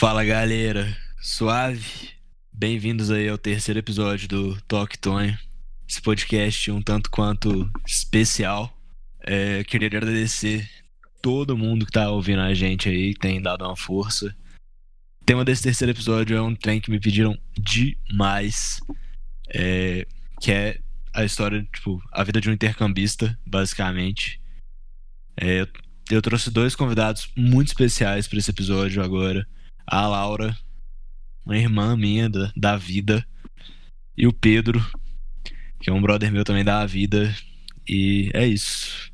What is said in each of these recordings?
Fala galera, suave? Bem-vindos aí ao terceiro episódio do Toque Tonho, esse podcast um tanto quanto especial. É, queria agradecer todo mundo que tá ouvindo a gente aí, que tem dado uma força. O tema desse terceiro episódio é um trem que me pediram demais, é, que é a história, tipo, a vida de um intercambista, basicamente. É, eu trouxe dois convidados muito especiais para esse episódio agora. A Laura, uma irmã minha da, da vida, e o Pedro, que é um brother meu também da vida. E é isso.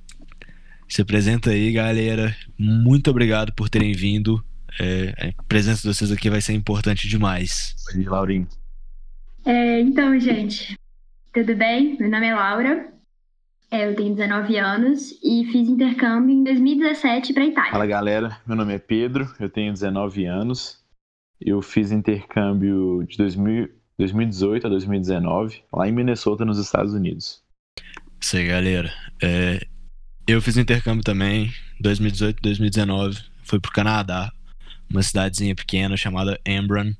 Se apresenta aí, galera. Muito obrigado por terem vindo. É, a presença de vocês aqui vai ser importante demais. Oi, Laurinho. É, então, gente, tudo bem? Meu nome é Laura, é, eu tenho 19 anos e fiz intercâmbio em 2017 para Itália. Fala galera, meu nome é Pedro, eu tenho 19 anos. Eu fiz intercâmbio de 2000, 2018 a 2019 lá em Minnesota, nos Estados Unidos. Isso aí, galera. É, eu fiz intercâmbio também, 2018 2019. Fui pro Canadá, uma cidadezinha pequena chamada Embrun.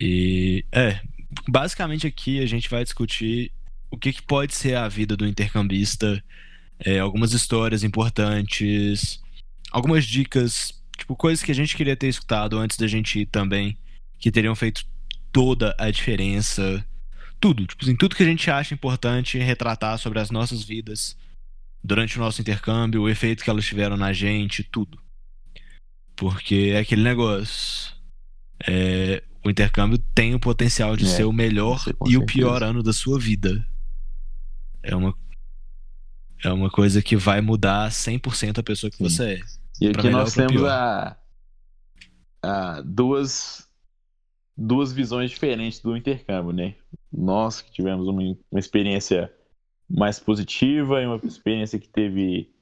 E é, basicamente aqui a gente vai discutir o que, que pode ser a vida do intercambista, é, algumas histórias importantes, algumas dicas, tipo, coisas que a gente queria ter escutado antes da gente ir também, que teriam feito toda a diferença. Tudo, tipo assim, tudo que a gente acha importante retratar sobre as nossas vidas durante o nosso intercâmbio, o efeito que elas tiveram na gente, tudo. Porque é aquele negócio. É, o intercâmbio tem o potencial de é, ser o melhor e o pior ano da sua vida. É uma, é uma coisa que vai mudar 100% a pessoa que Sim. você é. E aqui nós temos a, a duas, duas visões diferentes do intercâmbio, né? Nós que tivemos uma, uma experiência mais positiva e uma experiência que teve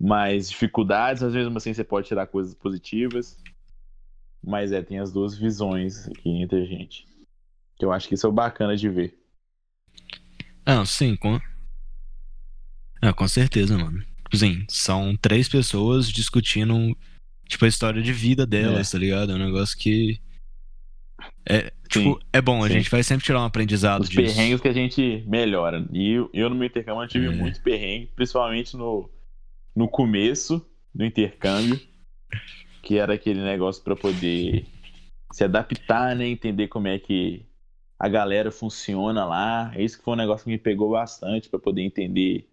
mais dificuldades, às vezes assim você pode tirar coisas positivas. Mas é, tem as duas visões aqui entre a gente. Que eu acho que isso é bacana de ver. Ah, sim, com. Ah, com certeza, mano. Assim, são três pessoas discutindo, tipo, a história de vida delas, é. tá ligado? É um negócio que. É, tipo, sim, é bom, a sim. gente vai sempre tirar um aprendizado Os disso. perrengues que a gente melhora. E eu, eu no meu intercâmbio tive é. muito perrengue, principalmente no, no começo do intercâmbio que era aquele negócio para poder se adaptar, né? Entender como é que a galera funciona lá. Isso que foi um negócio que me pegou bastante para poder entender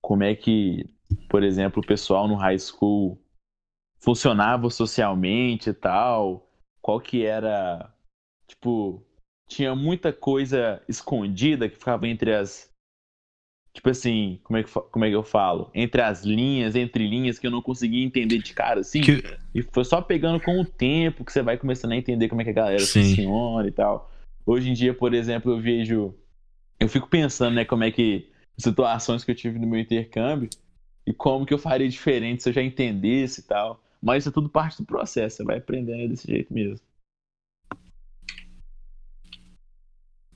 como é que, por exemplo, o pessoal no high school funcionava socialmente e tal. Qual que era, tipo, tinha muita coisa escondida que ficava entre as tipo assim, como é, que, como é que eu falo? Entre as linhas, entre linhas, que eu não conseguia entender de cara, assim. Que... E foi só pegando com o tempo que você vai começando a entender como é que a galera Sim. funciona e tal. Hoje em dia, por exemplo, eu vejo. Eu fico pensando, né, como é que. Situações que eu tive no meu intercâmbio e como que eu faria diferente se eu já entendesse e tal. Mas isso é tudo parte do processo, você vai aprendendo desse jeito mesmo.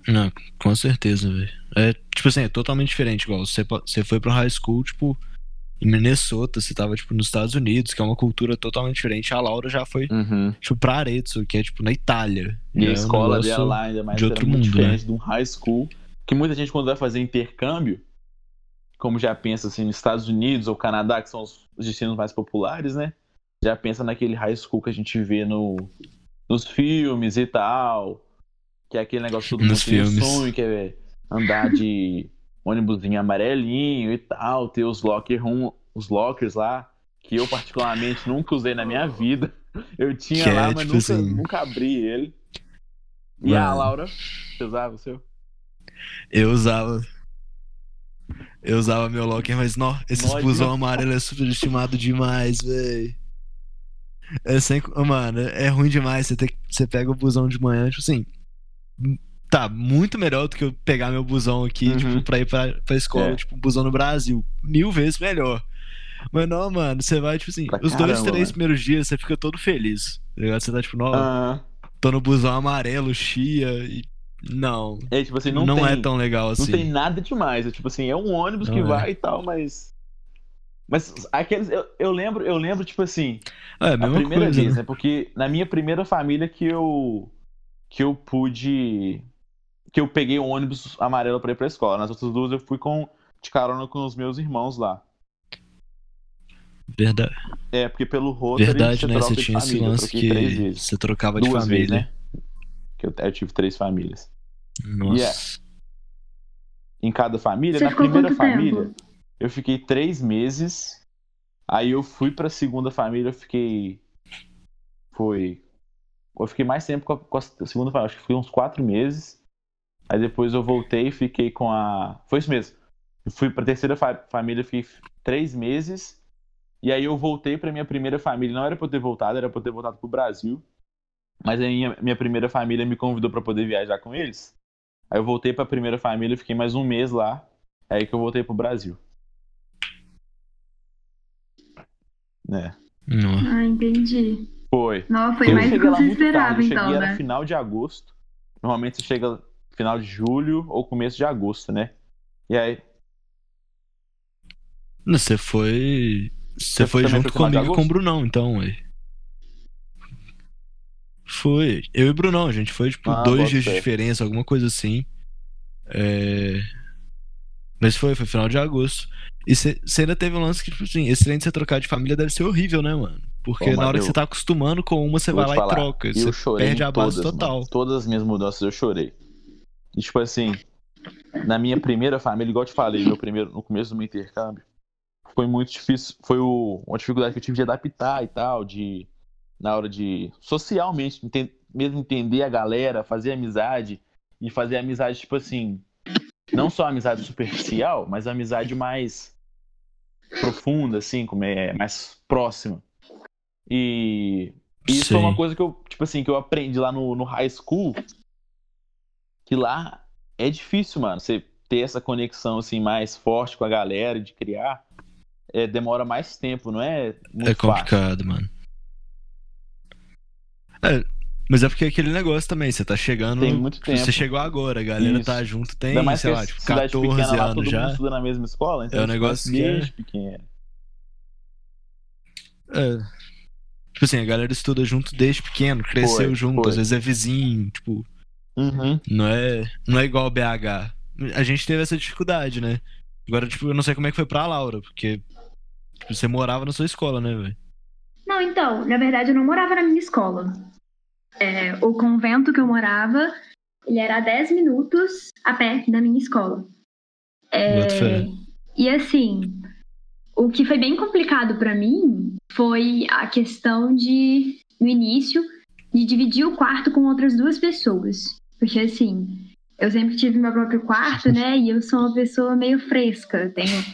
Não, com certeza, velho. É, tipo assim, é totalmente diferente, igual você, você foi pro high school, tipo, em Minnesota, você tava, tipo, nos Estados Unidos, que é uma cultura totalmente diferente. A Laura já foi, uhum. tipo, pra Arezzo, que é, tipo, na Itália. E a é escola um dela lá, ainda mais, de outro mundo, diferente né? de um high school, que muita gente, quando vai fazer intercâmbio, como já pensa, assim, nos Estados Unidos ou Canadá, que são os destinos mais populares, né? Já pensa naquele high school que a gente vê no, nos filmes e tal, que é aquele negócio todo mundo Nos tem filmes. sonho, que é andar de ônibusinho amarelinho e tal, ter os locker room, os lockers lá, que eu particularmente nunca usei na minha vida. Eu tinha Que é, lá, mas tipo nunca, assim- nunca abri ele. E a Mano. Laura, você usava o seu? Eu usava. Eu usava meu locker, mas não, busão não. amarelo é superestimado demais, véi. É sem, mano, é ruim demais. Você, ter, você pega o busão de manhã, tipo assim. Tá, muito melhor do que eu pegar meu busão aqui, Uhum. tipo, pra ir pra, pra escola, É. tipo, busão no Brasil. Mil vezes melhor. Mas não, mano, você vai, tipo assim, Pra os dois, caramba, três mano. primeiros dias você fica todo feliz. Tá ligado? Você tá, tipo, não, Ah, tô no busão amarelo, chia, e. Não. é tipo assim, Não, não, tem, é tão legal assim. não tem nada demais. É tipo assim, é um ônibus que Não é. vai e tal, mas Mas aqueles. Eu, eu lembro, eu lembro, tipo assim. É, a primeira coisa. vez, né? né? Porque na minha primeira família que eu. que eu pude. Que eu peguei o ônibus amarelo pra ir pra escola. Nas outras duas eu fui com. de carona com os meus irmãos lá. Verdade, É, porque pelo Rotary verdade você né? Você de tinha esse família. Eu lance que vezes. você trocava de Duas vezes, família. né? Que eu, eu tive três famílias. Nossa. Yeah. Em cada família, Você na primeira família, tempo? eu fiquei três meses. Aí eu fui pra segunda família, eu fiquei. Foi. Eu fiquei mais tempo com a, com a segunda família, acho que fiquei uns quatro meses. Aí depois eu voltei e fiquei com a. Foi isso mesmo. Eu fui pra terceira fa- família, fiquei três meses. E aí eu voltei pra minha primeira família. Não era pra eu ter voltado, era pra eu ter voltado pro Brasil. Mas aí minha, minha primeira família me convidou pra poder viajar com eles. Aí eu voltei pra primeira família, fiquei mais um mês lá. É aí que eu voltei pro Brasil. Né? Não. Ah, entendi. Foi. Não, foi eu mais do que você esperava, então, cheguei né? era final de agosto. Normalmente você chega final de julho ou começo de agosto, né? E aí, Você foi. Você foi junto foi comigo e com o? Brunão, então, ué. Foi. Eu e o Brunão, a gente foi, tipo, Ah, dois dias de diferença, alguma coisa assim. É... Mas foi, foi final de agosto. E você ainda teve um lance que, tipo assim, esse trem de você trocar de família deve ser horrível, né, mano? Porque Pô, na hora mas que você eu- tá acostumando com uma, você eu vai lá te e falar, troca. eu Você chorei perde a base todas, total. mano. Todas as minhas mudanças eu chorei. E tipo assim, na minha primeira família, igual eu te falei, meu primeiro, no começo do meu intercâmbio, foi muito difícil. Foi o, uma dificuldade que eu tive de adaptar e tal, de. Na hora de. Socialmente, enten- mesmo entender a galera, fazer amizade. E fazer amizade, tipo assim. Não só amizade superficial, mas amizade mais profunda, assim, como é mais próxima. E isso foi Sim. uma coisa que eu, tipo assim, que eu aprendi lá no, no high school. Que lá é difícil, mano. Você ter essa conexão, assim, mais forte com a galera, de criar. É, demora mais tempo, não é É fácil. complicado, mano. É, mas é porque é aquele negócio também, você tá chegando. Tem muito tempo. Você chegou agora, a galera Isso. tá junto, tem, Ainda mais sei lá, é tipo, cidade 14 pequena lá, todo anos mundo já. estuda na mesma escola, então É um gente negócio conhece que é- pequeno. É. Tipo assim, a galera estuda junto desde pequeno, cresceu Foi, junto, foi. às vezes é vizinho, tipo, Uhum. não é, não é igual o BH. A gente teve essa dificuldade, né? Agora, tipo, eu não sei como é que foi pra Laura, porque tipo, você morava na sua escola, né, velho? Não, então, na verdade eu não morava na minha escola. É, o convento que eu morava, ele era a 10 minutos a pé da minha escola. É, e assim, o que foi bem complicado pra mim foi a questão de, no início, de dividir o quarto com outras duas pessoas. Porque assim, eu sempre tive meu próprio quarto, né? E eu sou uma pessoa meio fresca. Eu tenho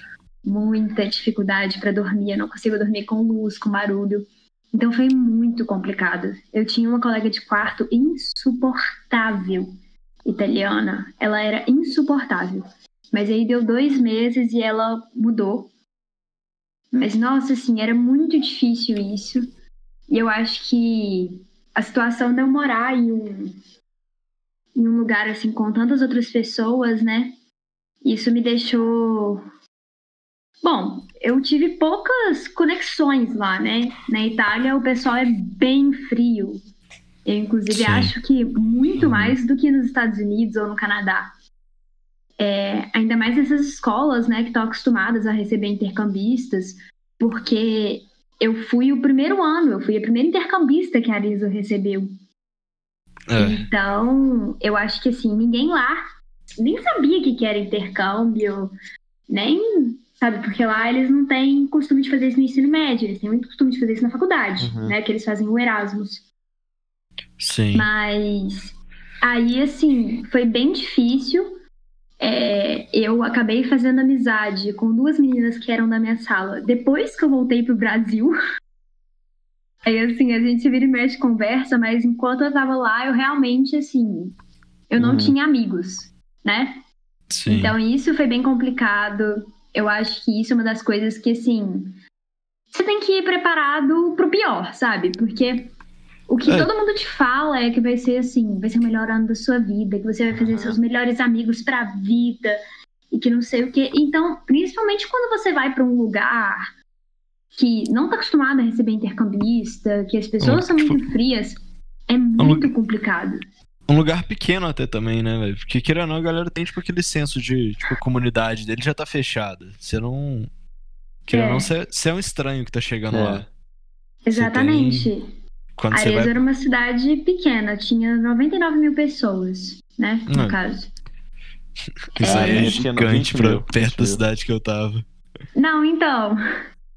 muita dificuldade pra dormir. Eu não consigo dormir com luz, com barulho. Então foi muito complicado. Eu tinha uma colega de quarto insuportável, italiana. Ela era insuportável. Mas aí deu dois meses e ela mudou. Mas nossa, assim, era muito difícil isso. E eu acho que a situação eu morar em um, em um lugar assim com tantas outras pessoas, né? Isso me deixou. Bom, eu tive poucas conexões lá, né? Na Itália o pessoal é bem frio. Eu, inclusive, Sim. acho que muito Uhum. mais do que nos Estados Unidos ou no Canadá. É, ainda mais essas escolas, né, que estão acostumadas a receber intercambistas, porque eu fui o primeiro ano, eu fui a primeira intercambista que a Arisa recebeu. É, Então, eu acho que assim, ninguém lá nem sabia o que que era intercâmbio, nem, sabe, porque lá eles não têm costume de fazer isso no ensino médio, eles têm muito costume de fazer isso na faculdade, Uhum. né, que eles fazem o Erasmus. sim. Mas aí, assim, foi bem difícil. É, eu acabei fazendo amizade com duas meninas que eram da minha sala depois que eu voltei pro Brasil. Aí, assim, a gente vira e mexe conversa, mas enquanto eu tava lá, eu realmente, assim, eu não Uhum. tinha amigos, né? Sim. Então isso foi bem complicado. Eu acho que isso é uma das coisas que, assim, você tem que ir preparado pro pior, sabe? Porque o que É. todo mundo te fala é que vai ser assim, vai ser o melhor ano da sua vida, que você vai fazer Uhum. seus melhores amigos pra vida e que não sei o quê. Então, principalmente quando você vai pra um lugar que não tá acostumado a receber intercambista, que as pessoas são muito frias, é muito complicado. Um lugar pequeno até também, né, velho? Porque queira ou não, a galera tem, tipo, aquele senso de, tipo, a comunidade dele já tá fechada. Você não. Queira ou não, você é um estranho que tá chegando É. lá. Exatamente. tem- Quando Arezzo vai. era uma cidade pequena, tinha 99 mil pessoas, né? No Hum. caso. Isso aí é É, gigante 20 pra, perto 20 da cidade que eu tava. Não, então,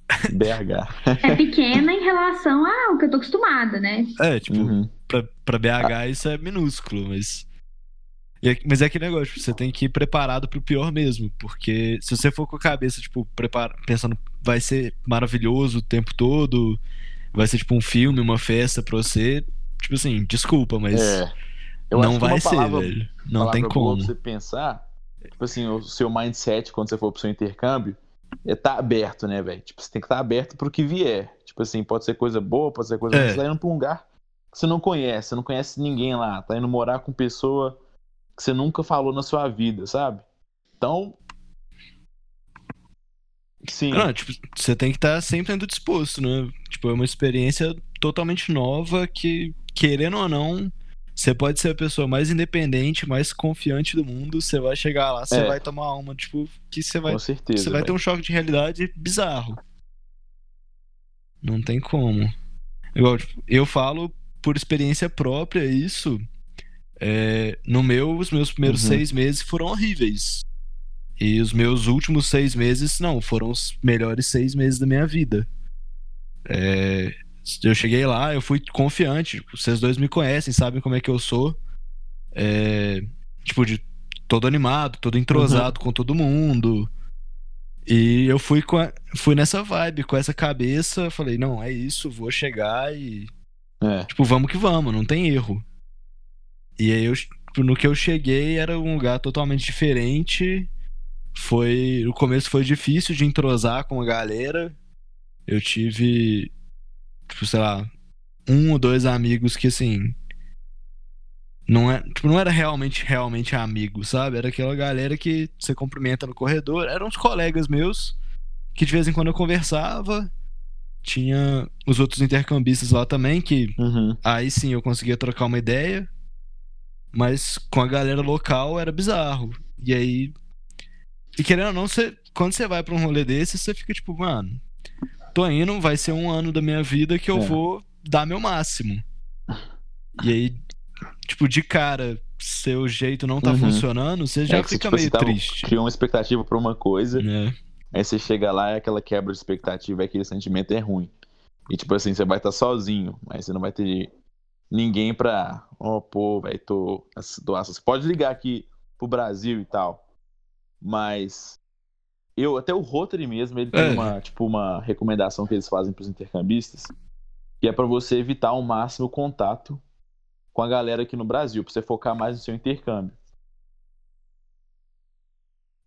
BH. é pequena em relação ao que eu tô acostumada, né? É, tipo, Uhum. pra, pra BH isso é minúsculo, mas. mas é aquele negócio, tipo, você tem que ir preparado pro pior mesmo. Porque se você for com a cabeça, tipo, prepara, pensando, vai ser maravilhoso o tempo todo, vai ser tipo um filme, uma festa pra você, tipo assim, desculpa, mas É. Não que vai ser, palavra- velho. Não tem boa como. Pra você pensar, tipo assim, o seu mindset quando você for pro seu intercâmbio é tá aberto, né, velho? Tipo, você tem que estar aberto pro que vier. Tipo assim, pode ser coisa boa, pode ser coisa É. Você tá indo pra um lugar que você não conhece, você não conhece ninguém lá, tá indo morar com pessoa que você nunca falou na sua vida, sabe? Então. Sim. Não, tipo, você tem que estar sempre sendo disposto, né? Tipo, é uma experiência totalmente nova que, querendo ou não, você pode ser a pessoa mais independente, mais confiante do mundo, você vai chegar lá, você É. vai tomar uma, tipo, que você vai, com certeza. você vai ter velho. um choque de realidade bizarro. Não tem como. Igual, tipo, eu falo por experiência própria isso. É, no meu, os meus primeiros Uhum. seis meses foram horríveis. E os meus últimos seis meses, não, foram os melhores seis meses da minha vida. É, eu cheguei lá, eu fui confiante. tipo, Vocês dois me conhecem, sabem como é que eu sou. É, tipo, de todo animado, todo entrosado com todo mundo. E eu fui, com a- fui nessa vibe, com essa cabeça. Falei, não, é isso, vou chegar e. É. Tipo, vamos que vamos, não tem erro. E aí, eu, tipo, no que eu cheguei, era um lugar totalmente diferente. Foi. No começo foi difícil de entrosar com a galera. Eu tive. Tipo, sei lá. Um ou dois amigos que, assim. Não, é, tipo, não era realmente, realmente amigo, sabe? Era aquela galera que você cumprimenta no corredor. Eram uns colegas meus que de vez em quando eu conversava. Tinha os outros intercambistas lá também, que Uhum. aí sim eu conseguia trocar uma ideia. Mas com a galera local era bizarro. E aí. E querendo ou não, você, quando você vai pra um rolê desse, você fica tipo, mano, tô indo, vai ser um ano da minha vida que eu É. vou dar meu máximo. E aí, tipo, de cara, seu jeito não tá Uhum. funcionando, você já É que você, fica tipo, meio você tava- triste. Criou uma expectativa pra uma coisa. né? Aí você chega lá e aquela quebra de expectativa, aquele sentimento é ruim. E tipo assim, você vai estar sozinho, mas você não vai ter ninguém pra. Ó, pô, velho, tô situação. Você pode ligar aqui pro Brasil e tal. Mas. Eu, até o Rotary mesmo, ele tem É. uma, tipo, uma recomendação que eles fazem pros intercambistas, que é pra você evitar ao máximo o contato com a galera aqui no Brasil, pra você focar mais no seu intercâmbio.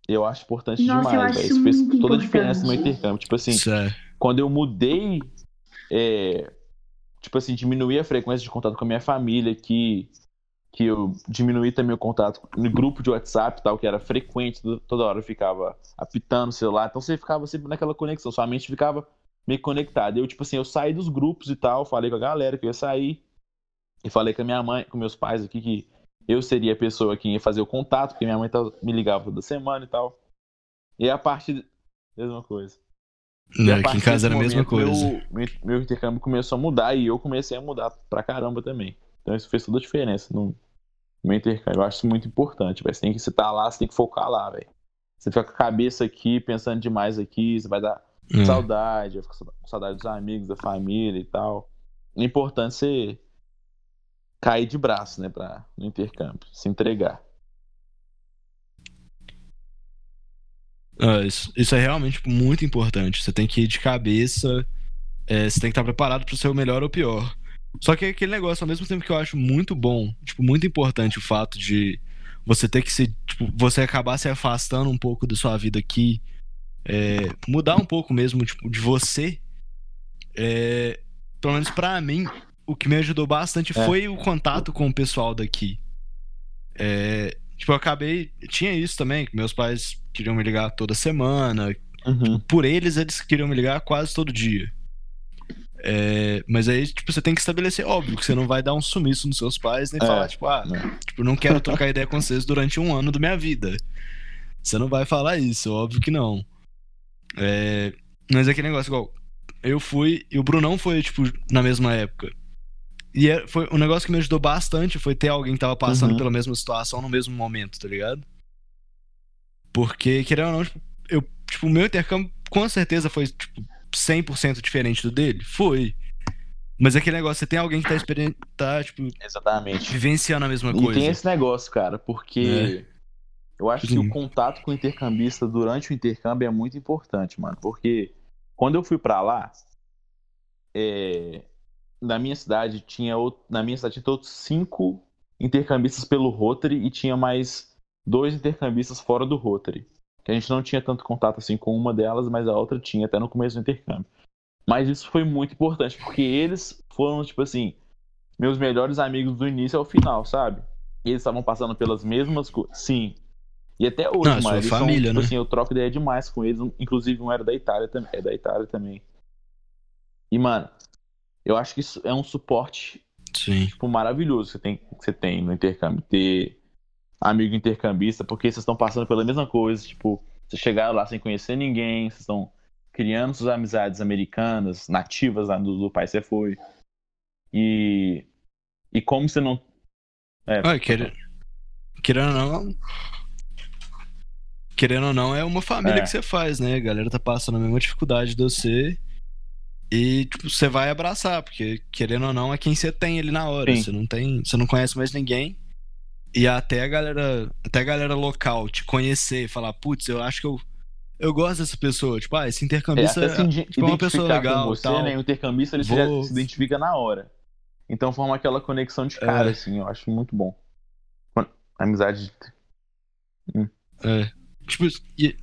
Eu acho importante Nossa, demais, acho. Isso fez toda a diferença no meu intercâmbio. Tipo assim, é. quando eu mudei, é, tipo assim, diminuí a frequência de contato com a minha família, que, que eu diminuí também o contato no grupo de WhatsApp e tal, que era frequente, to- toda hora eu ficava apitando o celular, então você ficava sempre naquela conexão, sua mente ficava meio conectada. Eu, tipo assim, eu saí dos grupos e tal, falei com a galera que eu ia sair, e falei com a minha mãe, com meus pais aqui, que eu seria a pessoa que ia fazer o contato, porque minha mãe tava- me ligava toda semana e tal. E a partir. Mesma coisa. A Aqui em casa era a mesma coisa. Meu, meu, meu intercâmbio começou a mudar e eu comecei a mudar pra caramba também. Então isso fez toda a diferença no meu intercâmbio. Eu acho isso muito importante, velho. Você tem que você tá lá, você tem que focar lá, velho. Você fica com a cabeça aqui, pensando demais aqui, você vai dar É. saudade, vai ficar com saudade dos amigos, da família e tal. É importante você cair de braço, né, pra, no intercâmbio, se entregar. Ah, isso, isso é realmente muito importante. Você tem que ir de cabeça, é, você tem que estar preparado para o melhor ou o pior. Só que é aquele negócio, ao mesmo tempo que eu acho muito bom, tipo, muito importante o fato de você ter que se. Tipo, você acabar se afastando um pouco da sua vida aqui, é, mudar um pouco mesmo, tipo, de você. É, pelo menos pra mim, o que me ajudou bastante É. foi o contato com o pessoal daqui. É, tipo, eu acabei. Tinha isso também, que meus pais queriam me ligar toda semana. Uhum. Por eles, eles queriam me ligar quase todo dia. É, mas aí, tipo, você tem que estabelecer, óbvio, que você não vai dar um sumiço nos seus pais, nem É, falar, tipo, ah, né. tipo, não quero trocar ideia com vocês durante um ano da minha vida. Você não vai falar isso, óbvio que não. É, mas é aquele negócio, igual, eu fui, e o Brunão foi, tipo, na mesma época. E é- foi um negócio que me ajudou bastante foi ter alguém que tava passando Uhum. pela mesma situação no mesmo momento, tá ligado? Porque, querendo ou não, tipo, eu, tipo, o meu intercâmbio com certeza foi, tipo, 100% diferente do dele. Foi. Mas aquele negócio, você tem alguém que tá, experi- tá tipo, Exatamente. vivenciando a mesma E coisa. tem esse negócio, cara, porque eu acho que Sim. o contato com o intercambista durante o intercâmbio é muito importante, mano. Porque quando eu fui pra lá, é, na minha cidade tinha out- na minha cidade tinha outros cinco intercambistas pelo Rotary e tinha mais dois intercambistas fora do Rotary. Que a gente não tinha tanto contato assim com uma delas, mas a outra tinha até no começo do intercâmbio. Mas isso foi muito importante, porque eles foram, tipo assim, meus melhores amigos do início ao final, sabe? E eles estavam passando pelas mesmas coisas. Sim. E até hoje, Não, eles família, são, tipo né? assim, eu troco ideia demais com eles. Inclusive, um era da Itália também. É da Itália também. E, mano, eu acho que isso é um suporte, Sim. tipo, maravilhoso que você tem, que você tem no intercâmbio. Ter amigo intercambista, porque vocês estão passando pela mesma coisa, tipo, vocês chegaram lá sem conhecer ninguém, vocês estão criando suas amizades americanas, nativas lá do, do país que você foi. E. E como você não. É, Ah, quer... Querendo ou não. Querendo ou não, é uma família É. que você faz, né? A galera tá passando a mesma dificuldade de você. E, tipo, você vai abraçar, porque querendo ou não, é quem você tem ali na hora. Sim. Você não tem. Você não conhece mais ninguém. E até a galera. Até a galera local te conhecer e falar, putz, eu acho que eu. Eu gosto dessa pessoa. Tipo, ah, esse É, intercambista. até se indi- tipo, uma pessoa legal com você, tal. né? O intercambista ele Vou- se identifica na hora. Então forma aquela conexão de cara, É. assim, eu acho muito bom. Amizade. É. Tipo, e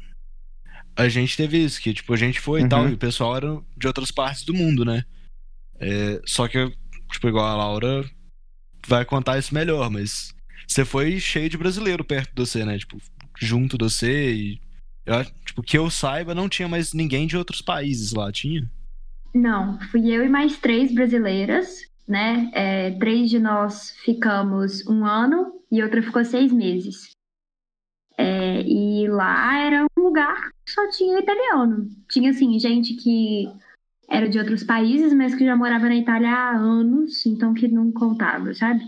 a gente teve isso, que tipo, a gente foi e tal, Uhum. e o pessoal era de outras partes do mundo, né? É, só que, tipo, igual a Laura vai contar isso melhor, mas você foi cheio de brasileiro perto de você, né? Tipo, junto de você e. Eu, tipo, que eu saiba, não tinha mais ninguém de outros países lá, tinha? Não, fui eu e mais três brasileiras, né? É, três de nós ficamos um ano e outra ficou seis meses. É, e lá era um lugar que só tinha italiano. Tinha, assim, gente que era de outros países, mas que já morava na Itália há anos, então que não contava, sabe?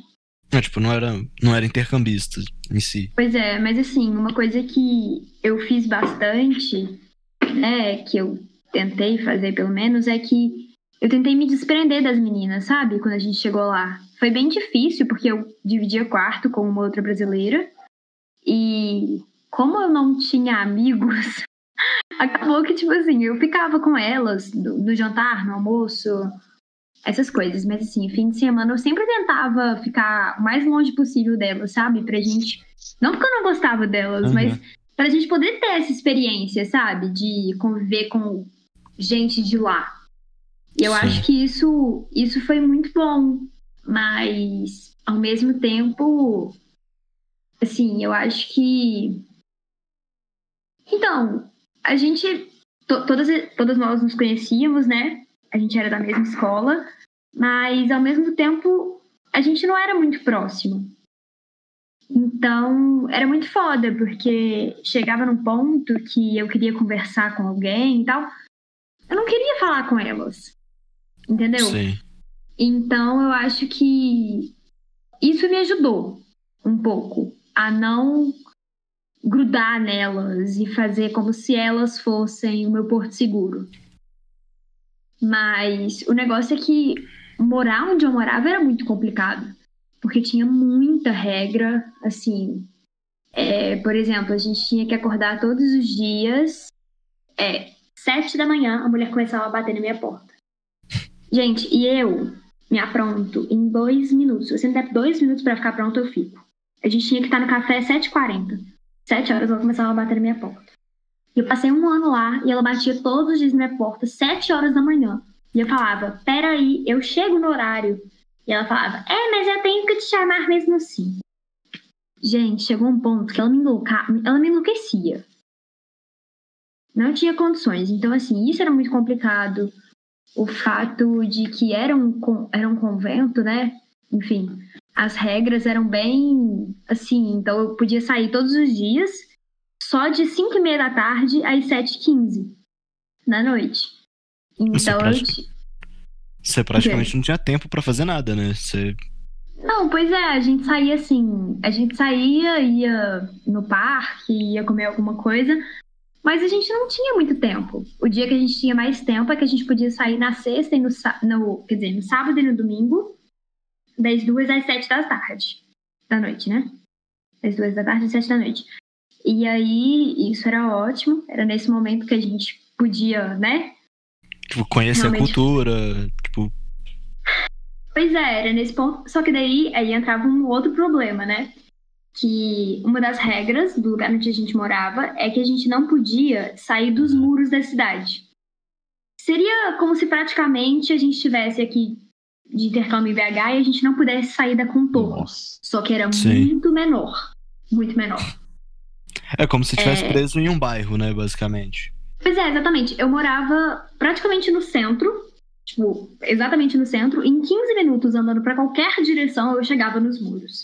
É, tipo, não era, não era intercambista em si. Pois é, mas assim, uma coisa que eu fiz bastante, né, que eu tentei fazer pelo menos, é que eu tentei me desprender das meninas, sabe? Quando a gente chegou lá. Foi bem difícil, porque eu dividia quarto com uma outra brasileira. E como eu não tinha amigos, acabou que, tipo assim, eu ficava com elas no, no jantar, no almoço, essas coisas. Mas assim, fim de semana eu sempre tentava ficar o mais longe possível delas, sabe? Pra gente. Não porque eu não gostava delas, Uhum. mas pra gente poder ter essa experiência, sabe? De conviver com gente de lá. E eu Sim. acho que isso, isso foi muito bom. Mas, ao mesmo tempo, assim, eu acho que. Então, a gente. to- todas, todas nós nos conhecíamos, né? A gente era da mesma escola, mas ao mesmo tempo a gente não era muito próximo. Então, era muito foda, porque chegava num ponto que eu queria conversar com alguém e tal. Eu não queria falar com elas. Entendeu? Sim. Então, eu acho que isso me ajudou um pouco a não grudar nelas e fazer como se elas fossem o meu porto seguro. Mas o negócio é que morar onde eu morava era muito complicado, porque tinha muita regra, assim. é, por exemplo, a gente tinha que acordar todos os dias, é, sete da manhã, a mulher começava a bater na minha porta. Gente, e eu me apronto em dois minutos. Se me der dois minutos pra ficar pronto, eu fico. A gente tinha que estar no café às 7h40. Sete horas ela começava a bater na minha porta. E eu passei um ano lá e ela batia todos os dias na minha porta, sete horas da manhã. E eu falava, peraí, eu chego no horário. E ela falava, é, mas eu tenho que te chamar mesmo assim. Gente, chegou um ponto que ela me, enlouca... ela me enlouquecia. não tinha condições. Então, assim, isso era muito complicado. O fato de que era um, era um convento, né? Enfim, as regras eram bem assim. Então, eu podia sair todos os dias, só de 5 e meia da tarde às 7h15 da noite. Então, eu. Você praticamente não tinha tempo para fazer nada, né? Você não, pois é, a gente saía assim, a gente saía, ia no parque, ia comer alguma coisa, mas a gente não tinha muito tempo. O dia que a gente tinha mais tempo é que a gente podia sair na sexta e no, no quer dizer, no sábado e no domingo, das duas às sete da tarde, da noite, né? Das duas da tarde às sete da noite. E aí, isso era ótimo, era nesse momento que a gente podia, né? Tipo, conhecer Realmente... a cultura, tipo, Pois é, era nesse ponto. Só que daí aí entrava um outro problema, né? Que uma das regras do lugar onde a gente morava é que a gente não podia sair dos muros da cidade. Seria como se praticamente a gente estivesse aqui de intercâmbio em BH e a gente não pudesse sair da contorno. Nossa. Só que era Sim. muito menor. Muito menor. É como se estivesse é... preso em um bairro, né, basicamente. Pois é, exatamente. Eu morava praticamente no centro, tipo, exatamente no centro, em 15 minutos andando para qualquer direção eu chegava nos muros.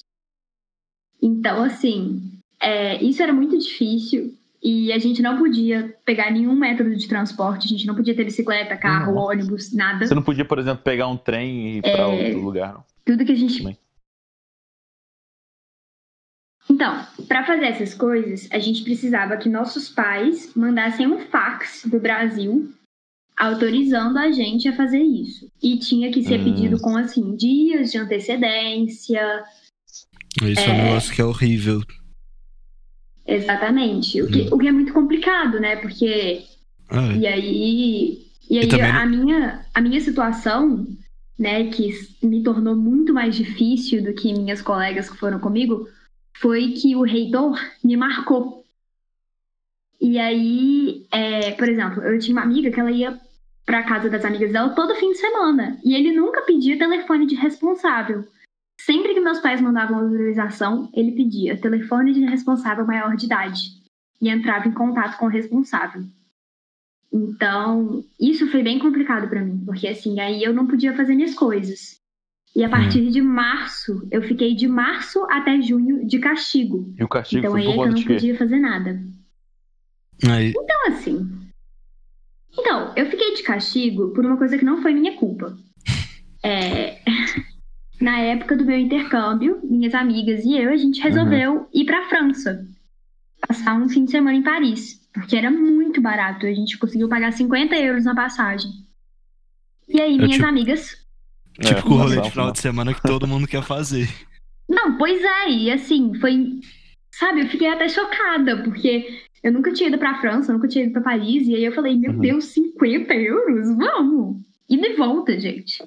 Então, assim, é, isso era muito difícil e a gente não podia pegar nenhum método de transporte, a gente não podia ter bicicleta, carro, uhum. ônibus, nada. Você não podia, por exemplo, pegar um trem e ir para é, outro lugar, não? Tudo que a gente. Também. Então, para fazer essas coisas, a gente precisava que nossos pais mandassem um fax do Brasil autorizando a gente a fazer isso. E tinha que ser hum. pedido com, assim, dias de antecedência. Isso é, é um negócio que é horrível. Exatamente. O que, hum. o que é muito complicado, né? Porque. Ah, é. E aí. E aí, e a, minha, a minha situação, né, que me tornou muito mais difícil do que minhas colegas que foram comigo, foi que o reitor me marcou e aí, é, por exemplo, eu tinha uma amiga que ela ia pra casa das amigas dela todo fim de semana. E ele nunca pedia telefone de responsável. Sempre que meus pais mandavam autorização, ele pedia telefone de responsável maior de idade. E entrava em contato com o responsável. Então, isso foi bem complicado para mim, porque assim, aí eu não podia fazer minhas coisas. E a partir hum. de março, eu fiquei de março até junho de castigo. E o castigo então foi aí é eu não podia fazer nada. Aí... Então, assim. Então, eu fiquei de castigo por uma coisa que não foi minha culpa. É... Na época do meu intercâmbio, minhas amigas e eu, a gente resolveu uhum. ir pra França. Passar um fim de semana em Paris. Porque era muito barato. A gente conseguiu pagar 50 euros na passagem. E aí, minhas tipo, amigas. Tipo é, o rolê de final de semana que todo mundo quer fazer. Não, pois é, e assim, foi. Sabe, eu fiquei até chocada, porque eu nunca tinha ido pra França, nunca tinha ido pra Paris. E aí eu falei, meu uhum. Deus, 50 euros? Vamos! E de volta, gente.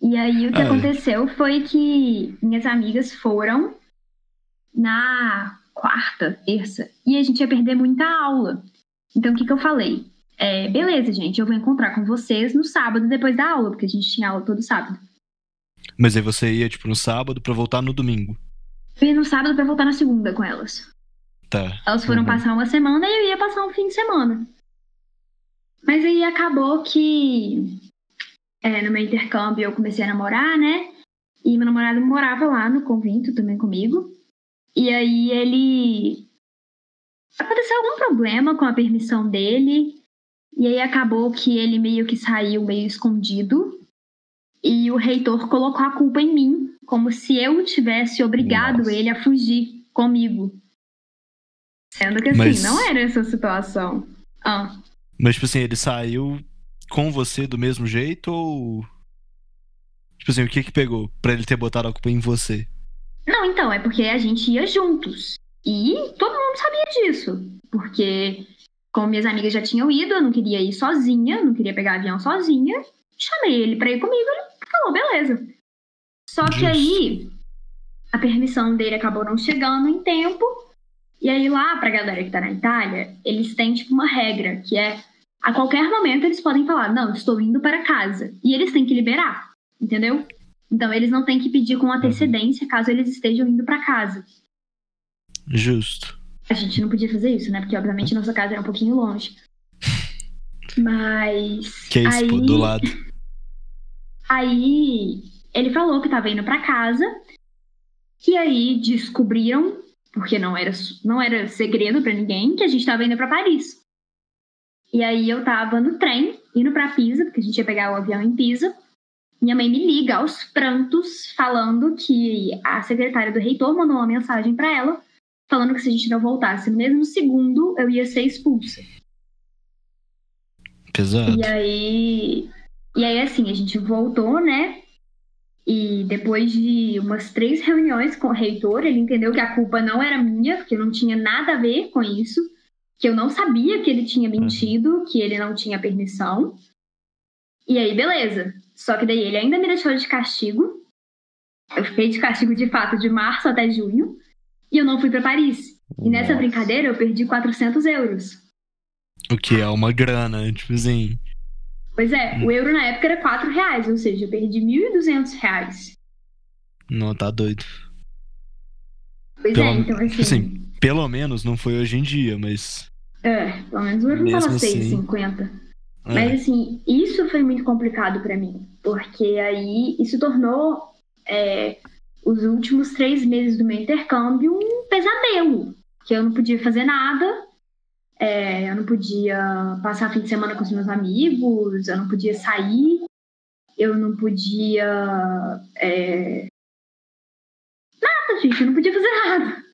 E aí o que aconteceu foi que minhas amigas foram na quarta, terça, e a gente ia perder muita aula. Então o que, que eu falei? É, beleza, gente, eu vou encontrar com vocês no sábado depois da aula, porque a gente tinha aula todo sábado. Mas aí você ia, tipo, no sábado para voltar no domingo? Eu ia no sábado para voltar na segunda com elas. Tá. Elas foram uhum. passar uma semana e eu ia passar um fim de semana. Mas aí acabou que é, no meu intercâmbio eu comecei a namorar, né? E meu namorado morava lá no convento também comigo. E aí ele. Aconteceu algum problema com a permissão dele. E aí acabou que ele meio que saiu meio escondido. E o reitor colocou a culpa em mim, como se eu tivesse obrigado Nossa. ele a fugir comigo. Sendo que assim, Mas... não era essa situação. Ah. Mas, tipo assim, ele saiu com você do mesmo jeito ou. Tipo assim, o que que pegou pra ele ter botado a culpa em você? Não, então, é porque a gente ia juntos. E todo mundo sabia disso. Porque, como minhas amigas já tinham ido, eu não queria ir sozinha, não queria pegar avião sozinha. Chamei ele pra ir comigo, ele falou, beleza. Só que aí, a permissão dele acabou não chegando em tempo. E aí lá pra galera que tá na Itália, eles têm tipo uma regra, que é a qualquer momento eles podem falar, não, estou indo para casa. E eles têm que liberar, entendeu? Então eles não têm que pedir com antecedência caso eles estejam indo para casa. Justo. A gente não podia fazer isso, né? Porque obviamente nossa casa era um pouquinho longe. Mas. Que é isso, aí, do lado. Aí ele falou que tava indo pra casa. E aí descobriram, porque não era, não era segredo pra ninguém, que a gente tava indo pra Paris. E aí eu tava no trem, indo pra Pisa, porque a gente ia pegar o avião em Pisa. Minha mãe me liga aos prantos, falando que a secretária do reitor mandou uma mensagem para ela, falando que se a gente não voltasse no mesmo segundo, eu ia ser expulsa. Pesado. E aí. E aí, assim, a gente voltou, né? E depois de umas três reuniões com o reitor, ele entendeu que a culpa não era minha, porque não tinha nada a ver com isso, que eu não sabia que ele tinha mentido, que ele não tinha permissão. E aí, beleza. Só que daí ele ainda me deixou de castigo. Eu fiquei de castigo de fato de março até junho. E eu não fui para Paris. E nessa Nossa. brincadeira eu perdi 400 euros. O que é uma grana, tipo assim. Pois é, o euro na época era 4 reais, ou seja, eu perdi 1.200 reais. Não, tá doido. Pois Pelo- é, então assim. tipo assim, Pelo menos não foi hoje em dia, mas. É, pelo menos o euro não tava assim. 6,50. é. Mas assim, isso foi muito complicado pra mim, porque aí isso tornou é, os últimos três meses do meu intercâmbio um pesadelo, que eu não podia fazer nada, é, eu não podia passar fim de semana com os meus amigos, eu não podia sair, eu não podia é, nada, gente, eu não podia fazer nada.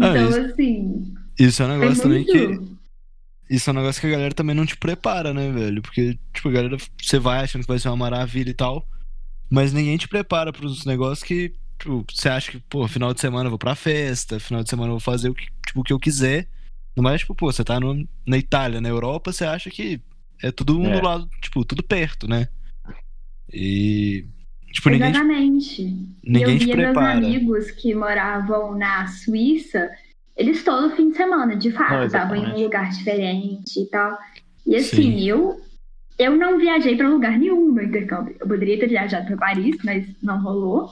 Ah, Então, isso- assim, Isso é um negócio também que. Isso é um negócio que a galera também não te prepara, né, velho? Porque, tipo, a galera, você vai achando que vai ser uma maravilha e tal, mas ninguém te prepara pros negócios que, tipo, você acha que, pô, final de semana eu vou pra festa, final de semana eu vou fazer o que, tipo, o que eu quiser. Mas, tipo, pô, você tá no, na Itália, na Europa, você acha que é tudo um É. do lado, tipo, tudo perto, né? E, tipo, ninguém te, Exatamente. ninguém eu via meus amigos que moravam na Suíça, eles todo fim de semana, de fato, estavam em um lugar diferente e tal. E assim, Sim. eu eu não viajei para lugar nenhum no intercâmbio. Eu poderia ter viajado para Paris, mas não rolou.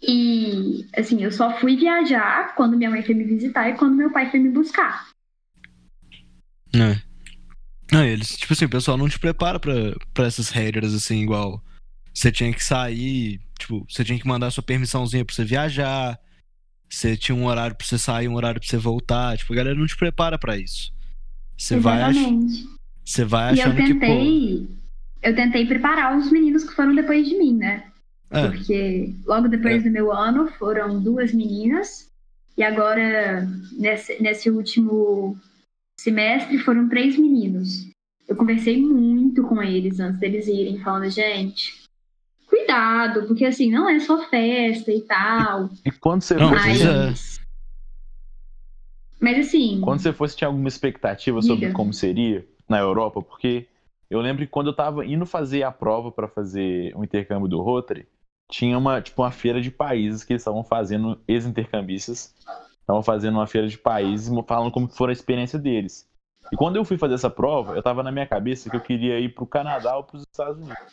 E assim, eu só fui viajar quando minha mãe foi me visitar e quando meu pai foi me buscar. É. Não, eles, tipo assim, o pessoal não te prepara pra, pra essas regras, assim, igual. Você tinha que sair, tipo, você tinha que mandar sua permissãozinha pra você viajar. Você tinha um horário pra você sair, um horário pra você voltar. Tipo, a galera não te prepara pra isso. Você vai, você vai E eu achando que, pô. tentei, eu tentei preparar os meninos que foram depois de mim, né? É, Porque logo depois do meu ano foram duas meninas, e agora, nesse, nesse último semestre, foram três meninos. Eu conversei muito com eles antes deles irem, falando, gente, cuidado, porque assim, não é só festa e tal. E quando você Não, fosse, pois é. Mas, mas assim, quando você fosse, tinha alguma expectativa sobre Diga. como seria na Europa? Porque eu lembro que quando eu tava indo fazer a prova pra fazer o intercâmbio do Rotary, tinha uma, tipo, uma feira de países que eles estavam fazendo, ex-intercambistas, estavam fazendo uma feira de países, falando como foi a experiência deles. E quando eu fui fazer essa prova, eu tava na minha cabeça que eu queria ir pro Canadá ou pros Estados Unidos.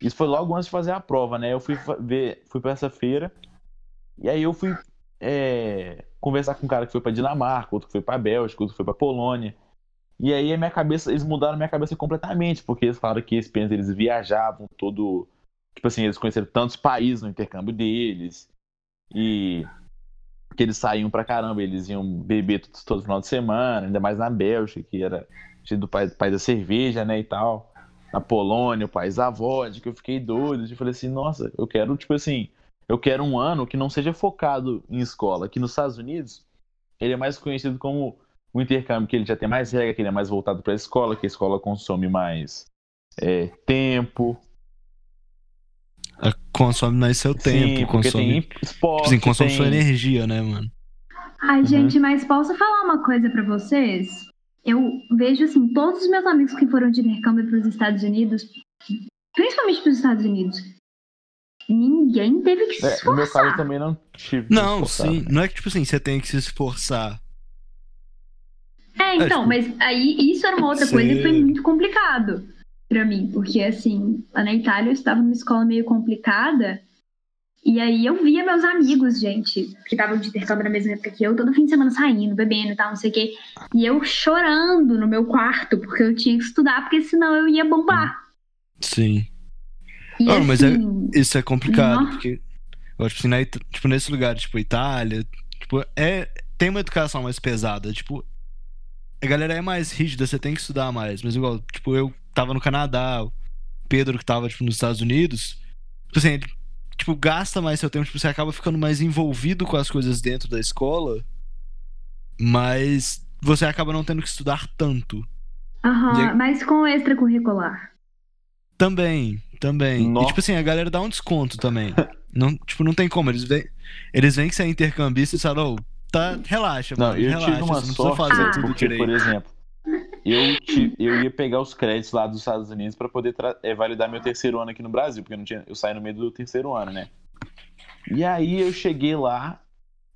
Isso foi logo antes de fazer a prova, né? Eu fui ver, fui para essa feira e aí eu fui é, conversar com um cara que foi pra Dinamarca, outro que foi pra Bélgica, outro que foi pra Polônia. E aí a minha cabeça, eles mudaram a minha cabeça completamente, porque eles falaram que país eles viajavam todo, tipo assim, eles conheceram tantos países no intercâmbio deles. E que eles saíam pra caramba, eles iam beber todo, todo final de semana, ainda mais na Bélgica, que era do país, país da cerveja, né, e tal. Na Polônia, o país da vodka, eu fiquei doido. Eu falei assim, nossa, eu quero, tipo assim, eu quero um ano que não seja focado em escola. Aqui nos Estados Unidos, ele é mais conhecido como o intercâmbio, que ele já tem mais regra, que ele é mais voltado para a escola, que a escola consome mais é, tempo. É, consome mais seu tempo, Sim, consome. tem esporte, Tipo assim, consome tem... sua energia, né, mano? Ai, Uhum. gente, mas posso falar uma coisa pra vocês? Eu vejo, assim, todos os meus amigos que foram de intercâmbio pros Estados Unidos, principalmente pros Estados Unidos, ninguém teve que se É, no esforçar. meu caso eu também não tive. que Não, esforçar, sim. né? Não é que, tipo assim, você tem que se esforçar. É, então, tipo, mas aí isso era uma outra coisa e foi muito complicado pra mim, porque assim, lá na Itália eu estava numa escola meio complicada E aí eu via meus amigos, gente, que estavam de intercâmbio na mesma época que eu, todo fim de semana saindo, bebendo e tal, não sei o quê. E eu chorando no meu quarto, porque eu tinha que estudar, porque senão eu ia bombar. Sim. E, Não, mas é- assim, Isso é complicado, Nó. porque eu acho que assim, na tipo, nesse lugar, tipo, Itália, tipo, é, tem uma educação mais pesada, tipo, a galera é mais rígida, você tem que estudar mais, mas igual, tipo, eu tava no Canadá, o Pedro que tava, tipo, nos Estados Unidos, tipo assim, ele, tipo, gasta mais seu tempo, tipo, você acaba ficando mais envolvido com as coisas dentro da escola, mas você acaba não tendo que estudar tanto. aham, aí- mas com o extracurricular. Também, também. Nó. E tipo assim, a galera dá um desconto também. Não, tipo, não tem como. Eles veem, eles veem que você é intercambista e falam, "Ô, tá, relaxa, Não, mano. eu relaxa, tive uma você não sorte, precisa fazer Ah. tudo porque, direito. por exemplo, eu, ti- eu ia pegar os créditos lá dos Estados Unidos para poder eh, validar meu terceiro ano aqui no Brasil, porque eu, não tinha, eu saí no meio do terceiro ano, né? E aí eu cheguei lá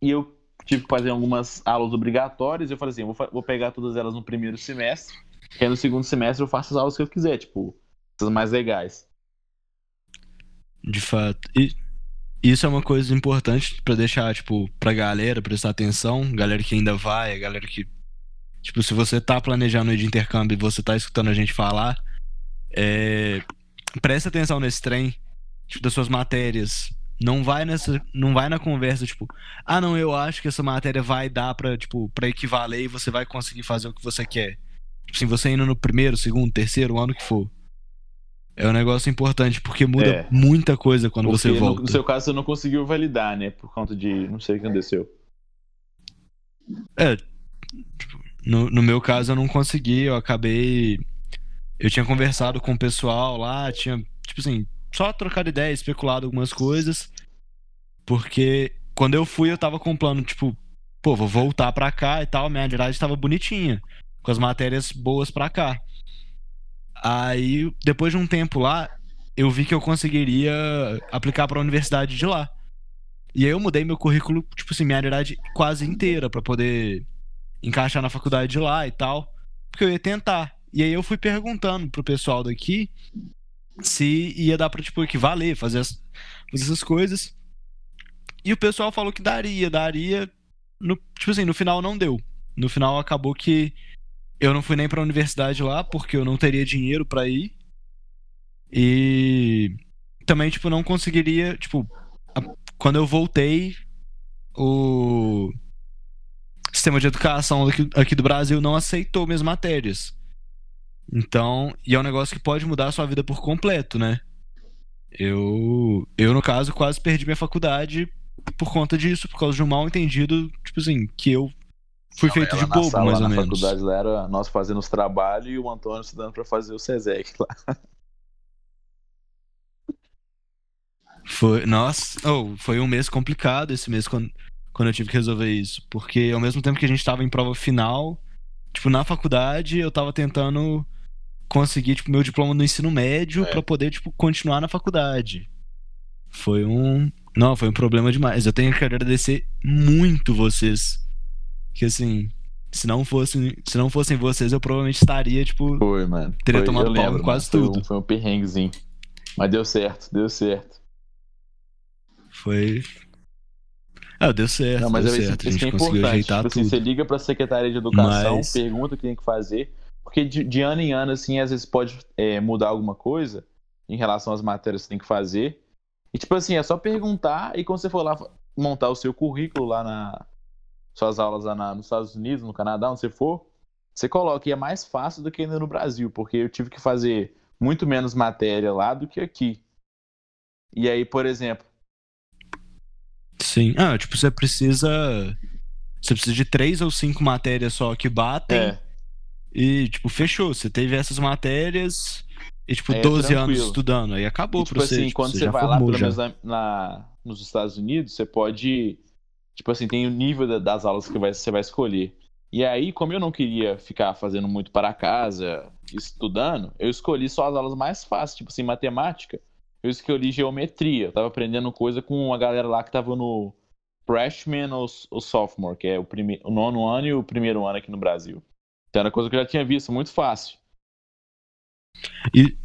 e eu tive que fazer algumas aulas obrigatórias. E eu falei assim: vou, vou pegar todas elas no primeiro semestre, que aí no segundo semestre eu faço as aulas que eu quiser, tipo, essas mais legais. De fato. E isso é uma coisa importante pra deixar, tipo, pra galera prestar atenção, galera que ainda vai, galera que. Tipo, se você tá planejando ir de intercâmbio e você tá escutando a gente falar, é, presta atenção nesse trem, tipo, das suas matérias. Não vai nessa, não vai na conversa, tipo, ah, não, eu acho que essa matéria vai dar pra, tipo, pra equivaler e você vai conseguir fazer o que você quer. Tipo assim, você indo no primeiro, segundo, terceiro ano que for. É um negócio importante, porque muda É. muita coisa quando Porque você no, volta. no seu caso você não conseguiu validar, né? Por conta de. Não sei o que aconteceu. É, no, no meu caso eu não consegui, eu acabei. Eu tinha conversado com o pessoal lá, tinha, tipo assim, só trocado ideia, especulado algumas coisas. Porque quando eu fui, eu tava com um plano, tipo, pô, vou voltar pra cá e tal, minha grade tava bonitinha, com as matérias boas pra cá. Aí, depois de um tempo lá, eu vi que eu conseguiria aplicar pra universidade de lá. E aí eu mudei meu currículo, tipo assim, minha grade quase inteira pra poder encaixar na faculdade de lá e tal, porque eu ia tentar. E aí eu fui perguntando pro pessoal daqui se ia dar pra, tipo, equivaler, fazer, as- fazer essas coisas. E o pessoal falou que daria, daria. No, tipo assim, no final não deu. No final acabou que eu não fui nem pra universidade lá, porque eu não teria dinheiro pra ir. E também, tipo, não conseguiria, tipo, a- quando eu voltei, o sistema de educação aqui, aqui do Brasil não aceitou minhas matérias. Então, e é um negócio que pode mudar a sua vida por completo, né? Eu, eu no caso, quase perdi minha faculdade por conta disso, por causa de um mal entendido, tipo assim, que eu fui feito Ela de bobo, sala, mais ou na menos. faculdade lá era nós fazendo os trabalhos e o Antônio estudando pra fazer o SESEC lá. Foi, nossa, oh, foi um mês complicado esse mês quando, quando eu tive que resolver isso. Porque ao mesmo tempo que a gente tava em prova final, tipo, na faculdade, eu tava tentando conseguir, tipo, meu diploma no ensino médio É. pra poder, tipo, continuar na faculdade. Foi um. Não, foi um problema demais. Eu tenho que agradecer muito vocês. Que assim, se não fossem, se não fossem vocês, eu provavelmente estaria, tipo, Foi, mano. Teria Foi, tomado pau lembro, quase. Foi tudo. um- Foi um perrenguezinho. Mas deu certo, deu certo. foi. Ah, deu certo. Não, mas deu é isso, certo. A isso gente que é conseguiu importante. ajeitar Tipo assim, você liga pra Secretaria de Educação, Mas- pergunta o que tem que fazer. Porque de, de ano em ano, assim, às vezes pode é, mudar alguma coisa em relação às matérias que você tem que fazer. E, tipo assim, é só perguntar e quando você for lá montar o seu currículo lá na. Suas aulas lá na- nos Estados Unidos, no Canadá, onde você for, você coloca. E é mais fácil do que ainda no Brasil, porque eu tive que fazer muito menos matéria lá do que aqui. E aí, por exemplo, Sim. Ah, tipo, você precisa. Você precisa de três ou cinco matérias só que batem é, e, tipo, fechou. Você teve essas matérias e, tipo, É, 12 anos tranquilo. estudando. Aí acabou E, tipo pra você. assim, tipo, quando você você vai lá, pelo menos na, na- nos Estados Unidos, você pode. Tipo assim, tem o nível da- das aulas que vai- você vai escolher. E aí, como eu não queria ficar fazendo muito para casa, estudando, eu escolhi só as aulas mais fáceis, tipo assim, matemática. Eu escolhi geometria. Eu tava aprendendo coisa com a galera lá que tava no freshman ou, ou sophomore, que é o, prime... o nono ano e o primeiro ano aqui no Brasil. Então era coisa que eu já tinha visto, muito fácil. E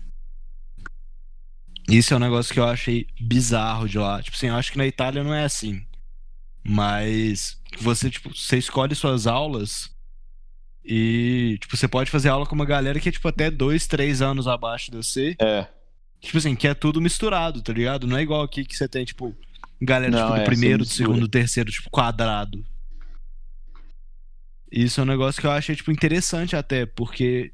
Isso é um negócio que eu achei bizarro de lá. Tipo assim, eu acho que na Itália não é assim. Mas você, tipo, você escolhe suas aulas e, tipo, você pode fazer aula com uma galera que é, tipo, até dois, três anos abaixo de você. É. Tipo assim, que é tudo misturado, tá ligado? Não é igual aqui que você tem, tipo, galera, Não, tipo, do é, primeiro, do segundo, do terceiro, tipo, quadrado. Isso é um negócio que eu achei, tipo, interessante até, porque,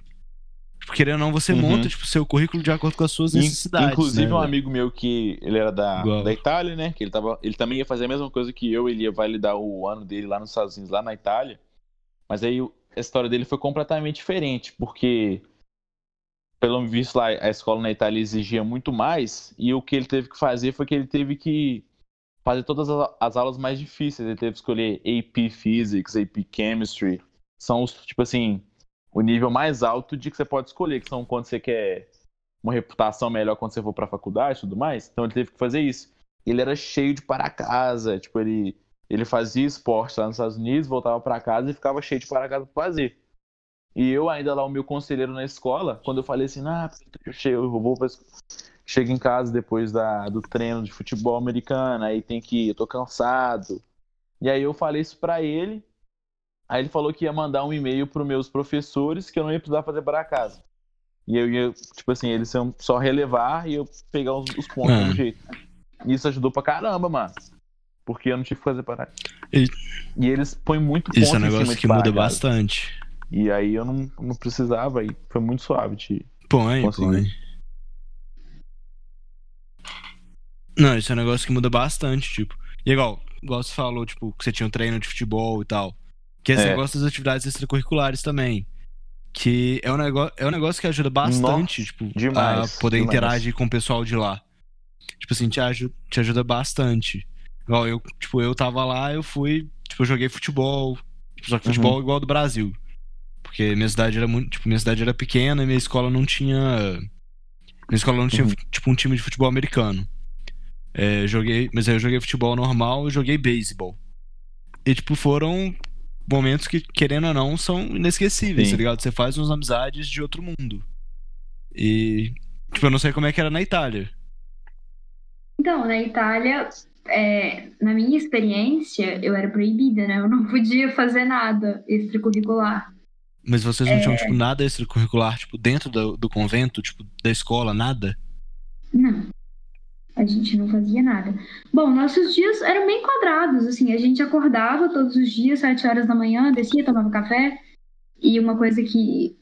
tipo, querendo ou não, você Uhum. monta, tipo, seu currículo de acordo com as suas necessidades. Inclusive, né, um amigo meu que ele era da, Igual. da Itália, né? Que ele, tava, ele também ia fazer a mesma coisa que eu, ele ia validar o ano dele lá nos Estados Unidos, lá na Itália. Mas aí a história dele foi completamente diferente, porque, pelo visto lá, a escola na Itália exigia muito mais, e o que ele teve que fazer foi que ele teve que fazer todas as, as aulas mais difíceis. Ele teve que escolher AP Physics, AP Chemistry. São os, tipo assim, o nível mais alto de que você pode escolher, que são quando você quer uma reputação melhor quando você for pra faculdade e tudo mais. Então ele teve que fazer isso. Ele era cheio de para casa, tipo, ele, ele fazia esporte lá nos Estados Unidos, voltava pra casa e ficava cheio de para casa pra fazer. E eu ainda lá, o meu conselheiro na escola, quando eu falei assim, ah, eu eu vou pra... chego em casa depois da, do treino de futebol americano, aí tem que ir, eu tô cansado. E aí eu falei isso pra ele, aí ele falou que ia mandar um e-mail pros meus professores que eu não ia precisar fazer para casa. E eu ia, tipo assim, eles iam só relevar e eu pegar os, os pontos Ah. do jeito. E isso ajudou pra caramba, mano. Porque eu não tive que fazer parar. E- E eles põem muito ponto Isso é um negócio que muda bastante. E aí eu não, não precisava e foi muito suave de. Põe, põe. Não, isso é um negócio que muda bastante, tipo. E igual, igual você falou, tipo, que você tinha um treino de futebol e tal. Que esse É. negócio das atividades extracurriculares também. Que é um, negócio, é um negócio que ajuda bastante, tipo, demais, a poder demais. interagir com o pessoal de lá. Tipo assim, te ajuda, te ajuda bastante. Igual eu, tipo, eu tava lá, eu fui, tipo, eu joguei futebol. Só que Uhum. futebol igual ao do Brasil. Porque minha cidade era muito. Tipo, minha cidade era pequena e minha escola não tinha. Minha escola não tinha, Uhum. tipo, um time de futebol americano. É, joguei, mas aí eu joguei futebol normal e joguei beisebol. E, tipo, foram momentos que, querendo ou não, são inesquecíveis, Sim. tá ligado? Você faz umas amizades de outro mundo. E. Tipo, eu não sei como é que era na Itália. Então, na Itália, é, na minha experiência, eu era proibida, né? Eu não podia fazer nada extracurricular. Mas vocês não tinham, É. tipo, nada extracurricular, tipo, dentro do, do convento, tipo, da escola, nada? Não. A gente não fazia nada. Bom, nossos dias eram bem quadrados, assim. A gente acordava todos os dias, sete horas da manhã, descia, tomava café. E uma coisa que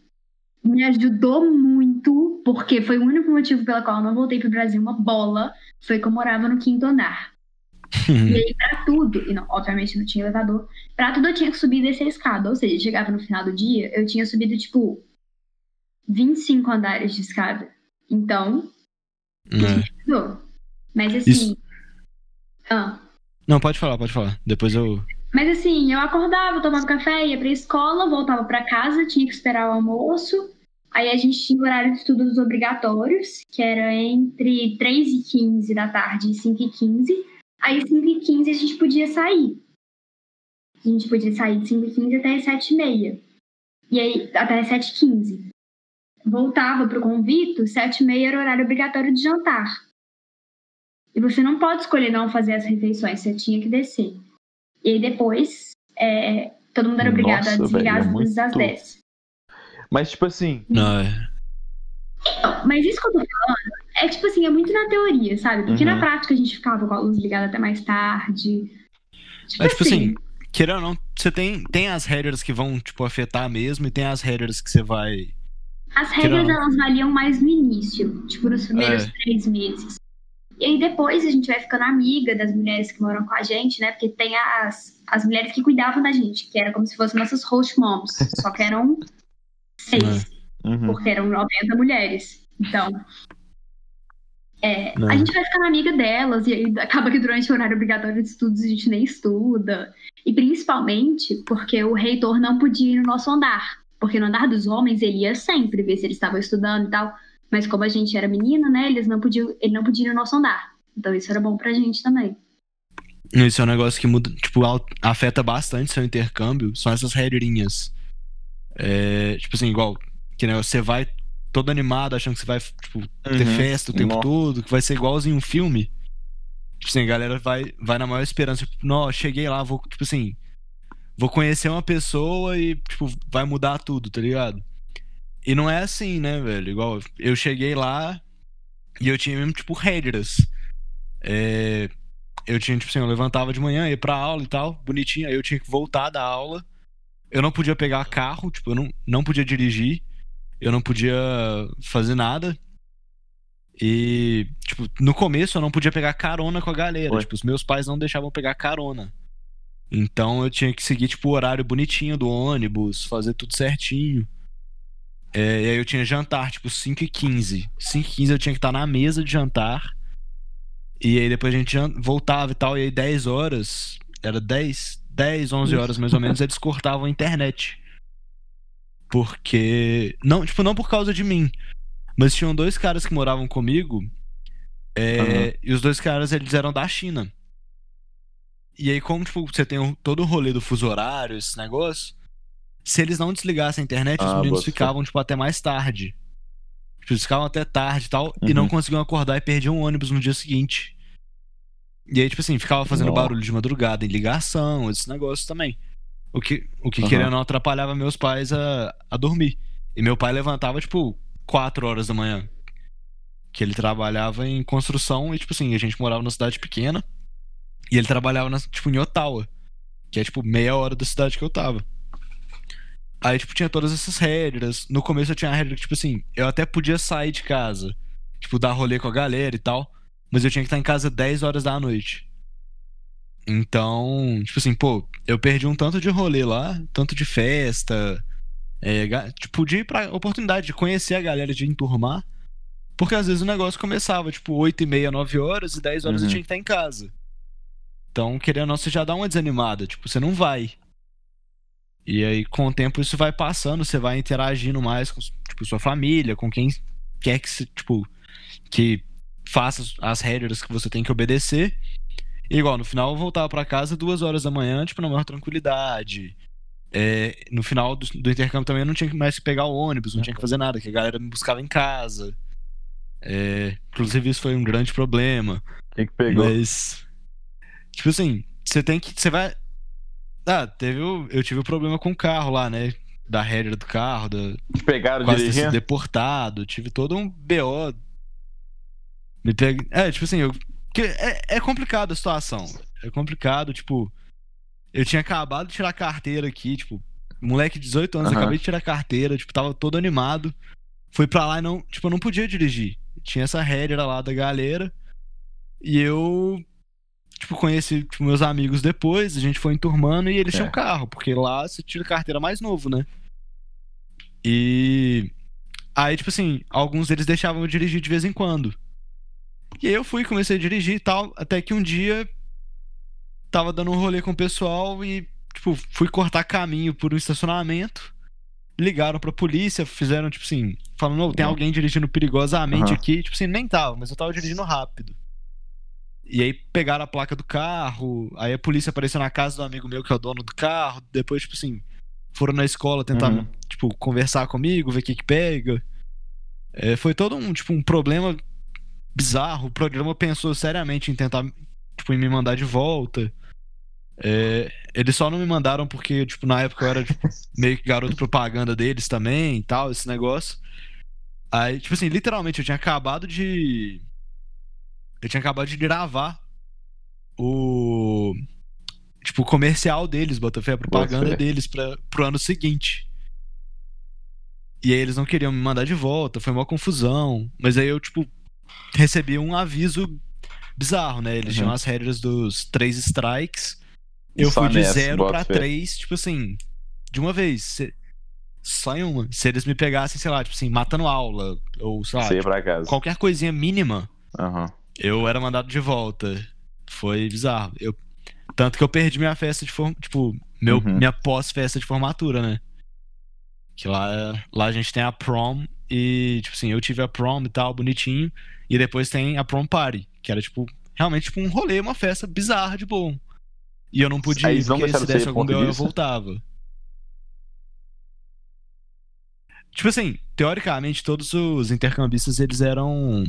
me ajudou muito, porque foi o único motivo pelo qual eu não voltei pro Brasil uma bola, foi que eu morava no quinto andar. E aí, pra tudo, e não, obviamente não tinha elevador, pra tudo eu tinha que subir e descer a escada. Ou seja, chegava no final do dia, eu tinha subido, tipo, 25 andares de escada. Então, não. Mas assim. Isso- Ah, Não, pode falar, pode falar. Depois eu. mas assim, eu acordava, tomava café, ia pra escola, voltava pra casa, tinha que esperar o almoço. Aí a gente tinha o horário de estudos obrigatórios, que era entre 3 e 15 da tarde e 5 e 15. Aí 5 e 15 a gente podia sair. A gente podia sair de 5 e 15 até as 7 e meia. E aí, até as 7 e 15. Voltava pro convito, 7 e meia era o horário obrigatório de jantar. E você não pode escolher não fazer as refeições, você tinha que descer. E aí depois, é, todo mundo era obrigado Nossa, a desligar velho, é as luzes às muito- 10. Mas, tipo assim, Não, é. Não, Mas isso que eu tô falando é tipo assim, é muito na teoria, sabe? Porque Uhum. na prática a gente ficava com a luz ligada até mais tarde. Tipo, É tipo assim, assim, querendo ou não, você tem, tem as regras que vão, tipo, afetar mesmo e tem as regras que você vai. as regras elas valiam mais no início, tipo nos primeiros É. três meses. E aí depois a gente vai ficando amiga das mulheres que moram com a gente, né? Porque tem as, as mulheres que cuidavam da gente, que era como se fossem nossas host moms, só que eram seis. uhum, porque eram 90 mulheres. Então, é, a gente vai ficando amiga delas, e aí acaba que durante o horário obrigatório de estudos a gente nem estuda. E principalmente porque o reitor não podia ir no nosso andar. Porque no andar dos homens ele ia sempre ver se eles estavam estudando e tal. Mas como a gente era menina, né, eles não podiam, ele não podia ir no nosso andar. Então isso era bom pra gente também. Isso é um negócio que muda, tipo, afeta bastante seu intercâmbio. São essas regrinhas. É, tipo assim, igual, que negócio, você vai todo animado, achando que você vai, tipo, ter Uhum. festa o tempo Nossa. todo, que vai ser igualzinho um filme. Tipo assim, a galera vai, vai na maior esperança, tipo, não, cheguei lá, vou, tipo assim, vou conhecer uma pessoa e, tipo, vai mudar tudo, tá ligado? E não é assim, né, velho? Igual, eu cheguei lá e eu tinha mesmo, tipo, regras. É, eu tinha, tipo assim, eu levantava de manhã, ia pra aula e tal, bonitinho, aí eu tinha que voltar da aula. Eu não podia pegar carro, tipo, eu não, não podia dirigir, eu não podia fazer nada. E, tipo, no começo eu não podia pegar carona com a galera. Ué. Tipo, os meus pais não deixavam pegar carona. Então eu tinha que seguir, tipo, o horário bonitinho do ônibus, fazer tudo certinho. É, e aí eu tinha jantar, tipo, 5 e 15 5 e 15 eu tinha que estar na mesa de jantar. E aí depois a gente voltava e tal. E aí 10 horas, era 10, 10, 11 horas mais ou menos, eles cortavam a internet. Porque. Não, tipo, não por causa de mim. Mas tinham dois caras que moravam comigo. é, Aham. E os dois caras, eles eram da China. E aí, como tipo, você tem todo o rolê do fuso horário, esse negócio, se eles não desligassem a internet, os Ah, meninos boto fé. ficavam, tipo, até mais tarde. Tipo, eles ficavam até tarde e tal, e Uhum. não conseguiam acordar e perdiam o ônibus no dia seguinte. E aí, tipo assim, ficava fazendo Nó. barulho de madrugada em ligação, esse negócio também. O que, o que Aham. querendo não, atrapalhava meus pais a, a dormir. E meu pai levantava, tipo, 4 horas da manhã. Que ele trabalhava em construção e, tipo assim, a gente morava numa cidade pequena. E ele trabalhava, na, tipo, em Ottawa. Que é, tipo, meia hora da cidade que eu tava. Aí, tipo, tinha todas essas regras. No começo eu tinha a regra que, tipo assim, eu até podia sair de casa. Tipo, dar rolê com a galera e tal. Mas eu tinha que estar em casa 10 horas da noite. Então, tipo assim, pô, eu perdi um tanto de rolê lá, tanto de festa. É, tipo, de ir pra oportunidade de conhecer a galera, de enturmar. Porque às vezes o negócio começava, tipo, 8 e meia, 9 horas, e 10 horas eu Uhum. tinha que estar em casa. Então, querendo ou não, você já dá uma desanimada. Tipo, você não vai. E aí, com o tempo, isso vai passando, você vai interagindo mais com, tipo, sua família, com quem quer que, tipo, que faça as regras que você tem que obedecer. E, igual, no final eu voltava pra casa duas horas da manhã, tipo, na maior tranquilidade. É, no final do, do intercâmbio também eu não tinha mais que pegar o ônibus, não tinha que fazer nada, que a galera me buscava em casa. É, inclusive, isso foi um grande problema. Quem que pegou? Mas. Tipo assim, você tem que. Você vai. Ah, teve o... eu tive o problema com o carro lá, né? Da regra do carro, da... Te pegaram quase dirigindo? deportado, tive todo um BO. Me pega... É, tipo assim, eu... que é, é complicado a situação. É complicado, tipo. Eu tinha acabado de tirar a carteira aqui, tipo, moleque de 18 anos, Aham. acabei de tirar a carteira, tipo, tava todo animado. Fui pra lá e não, tipo, eu não podia dirigir. Tinha essa regra lá da galera. E eu, tipo, conheci tipo, meus amigos depois, a gente foi enturmando e eles É. tinham carro, porque lá você tira carteira mais novo, né? E aí, tipo assim, alguns deles deixavam eu dirigir de vez em quando. E aí eu fui, comecei a dirigir e tal, até que um dia tava dando um rolê com o pessoal e, tipo, fui cortar caminho por um estacionamento. Ligaram pra polícia, fizeram, tipo assim, falando, "Ô, tem Uhum. alguém dirigindo perigosamente Aham. aqui. Tipo assim, nem tava, mas eu tava dirigindo rápido. E aí pegaram a placa do carro, aí a polícia apareceu na casa do amigo meu que é o dono do carro, depois, tipo assim, foram na escola tentar, Uhum. tipo, conversar comigo, ver o que que pega. É, foi todo um, tipo, um problema bizarro. O programa pensou seriamente em tentar, tipo, em me mandar de volta. É, eles só não me mandaram porque, tipo, na época eu era tipo, meio que garoto propaganda deles também e tal, esse negócio. Aí, tipo assim, literalmente, eu tinha acabado de. Eu tinha acabado de gravar o. Tipo, o comercial deles, Botafé, a propaganda deles pra, pro ano seguinte. E aí eles não queriam me mandar de volta, foi uma confusão. Mas aí eu, tipo, recebi um aviso bizarro, né? Eles Uhum. tinham as regras dos três strikes. Eu Só fui de nessa, zero pra três, tipo assim, de uma vez. Se- Só em uma. Se eles me pegassem, sei lá, tipo assim, matando aula, ou sei lá, tipo, qualquer coisinha mínima, Aham. eu era mandado de volta. Foi bizarro. Eu... Tanto que eu perdi minha festa de forma. Tipo, meu, Uhum. minha pós-festa de formatura, né? Que lá, lá a gente tem a prom e, tipo assim, eu tive a prom e tal, bonitinho. E depois tem a prom party, que era, tipo, realmente tipo um rolê, uma festa bizarra de bom. E eu não podia ir, porque se desse algum BO eu voltava. Tipo assim, teoricamente, todos os intercambistas, eles eram.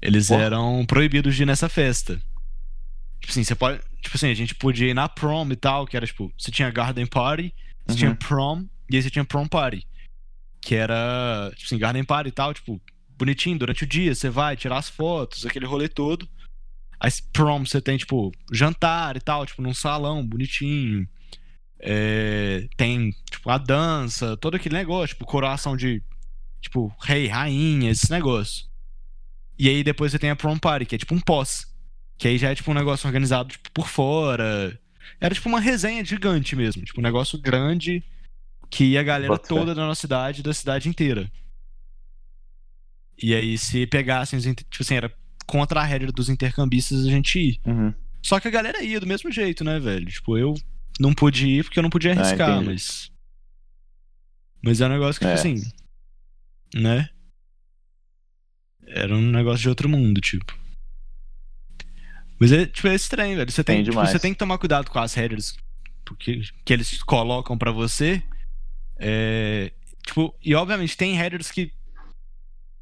Eles Porra. eram proibidos de ir nessa festa. Tipo assim, você pode. Tipo assim, a gente podia ir na prom e tal, que era tipo, você tinha garden party, você Uhum. tinha prom, e aí você tinha prom party. Que era, tipo assim, garden party e tal, tipo, bonitinho, durante o dia, você vai tirar as fotos, aquele rolê todo. Aí prom você tem, tipo, jantar e tal, tipo, num salão bonitinho. É, tem, tipo, a dança, todo aquele negócio, tipo, coroação de, tipo, rei, rainha, esse negócio. E aí depois você tem a prom party, que é tipo um pós. Que aí já é tipo um negócio organizado, tipo, por fora. Era tipo uma resenha gigante mesmo, tipo, um negócio grande que ia a galera Bota fé. toda da nossa cidade, da cidade inteira. E aí se pegassem, tipo assim, era contra a regra dos intercambistas a gente ir. Uhum. Só que a galera ia do mesmo jeito, né, velho? Tipo, eu não pude ir porque eu não podia Ah, arriscar, entendi. mas. Mas é um negócio que, tipo É. assim. Né? Era um negócio de outro mundo, tipo. Mas é, tipo, é estranho, velho. Você tem, Tem tipo, você tem que tomar cuidado com as regras porque, que eles colocam pra você. É, tipo, e obviamente tem regras que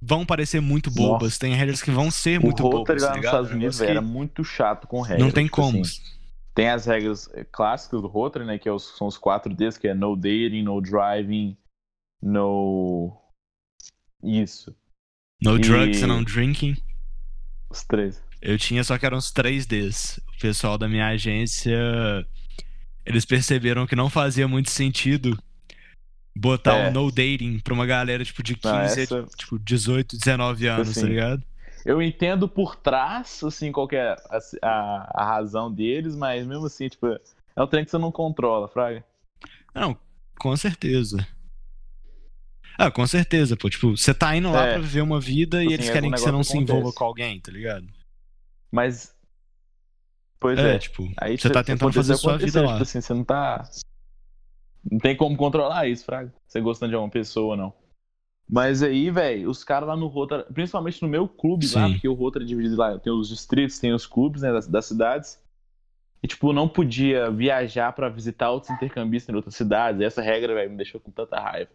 vão parecer muito bobas, Nossa. tem regras que vão ser O muito Rotary bobas. lá tá nos? Estados Unidos que era muito chato com regras. Não tem tipo como. assim, tem as regras eh, clássicas do Rotary, né? Que é os- são os quatro Ds, que é no dating, no driving, no. Isso. No E- drugs and no drinking. Os três. Eu tinha só que eram uns 3Ds. O pessoal da minha agência. Eles perceberam que não fazia muito sentido botar É. um no dating pra uma galera tipo de 15, Não, a, essa- tipo 18, 19 anos, Assim, tá ligado? Eu entendo por trás, assim, qual que é a, a, a razão deles, mas mesmo assim, tipo, é um trem que você não controla, Fraga. Não, com certeza. Ah, com certeza, pô. Tipo, você tá indo lá É. pra viver uma vida e Assim, eles é querem que você não se envolva com alguém, tá ligado? Mas. Pois É, é. tipo, Aí você tá tentando fazer aconteceu, sua vida lá. Tipo assim, você não tá. Não tem como controlar isso, Fraga. Você gostando de alguma pessoa ou não. Mas aí, velho, os caras lá no Rotary, principalmente no meu clube lá, Sim. porque o Rotary é dividido lá, tem os distritos, tem os clubes, né, das, das cidades. E, tipo, não podia viajar pra visitar outros intercambistas em outras cidades. E essa regra, velho, me deixou com tanta raiva.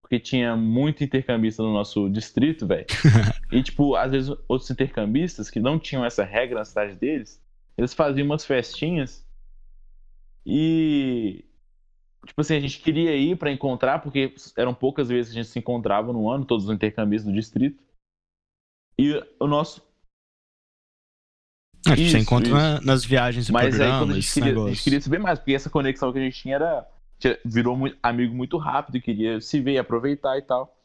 Porque tinha muito intercambista no nosso distrito, velho. e, tipo, às vezes outros intercambistas que não tinham essa regra na cidade deles, eles faziam umas festinhas e tipo assim, a gente queria ir pra encontrar porque eram poucas vezes que a gente se encontrava no ano, todos os intercambistas do distrito. E o nosso tipo, você Isso, encontra na- nas viagens e Mas aí quando a programas, gente, queria, a gente queria saber mais, porque essa conexão que a gente tinha era. virou muito, amigo muito rápido, queria se ver, aproveitar e tal.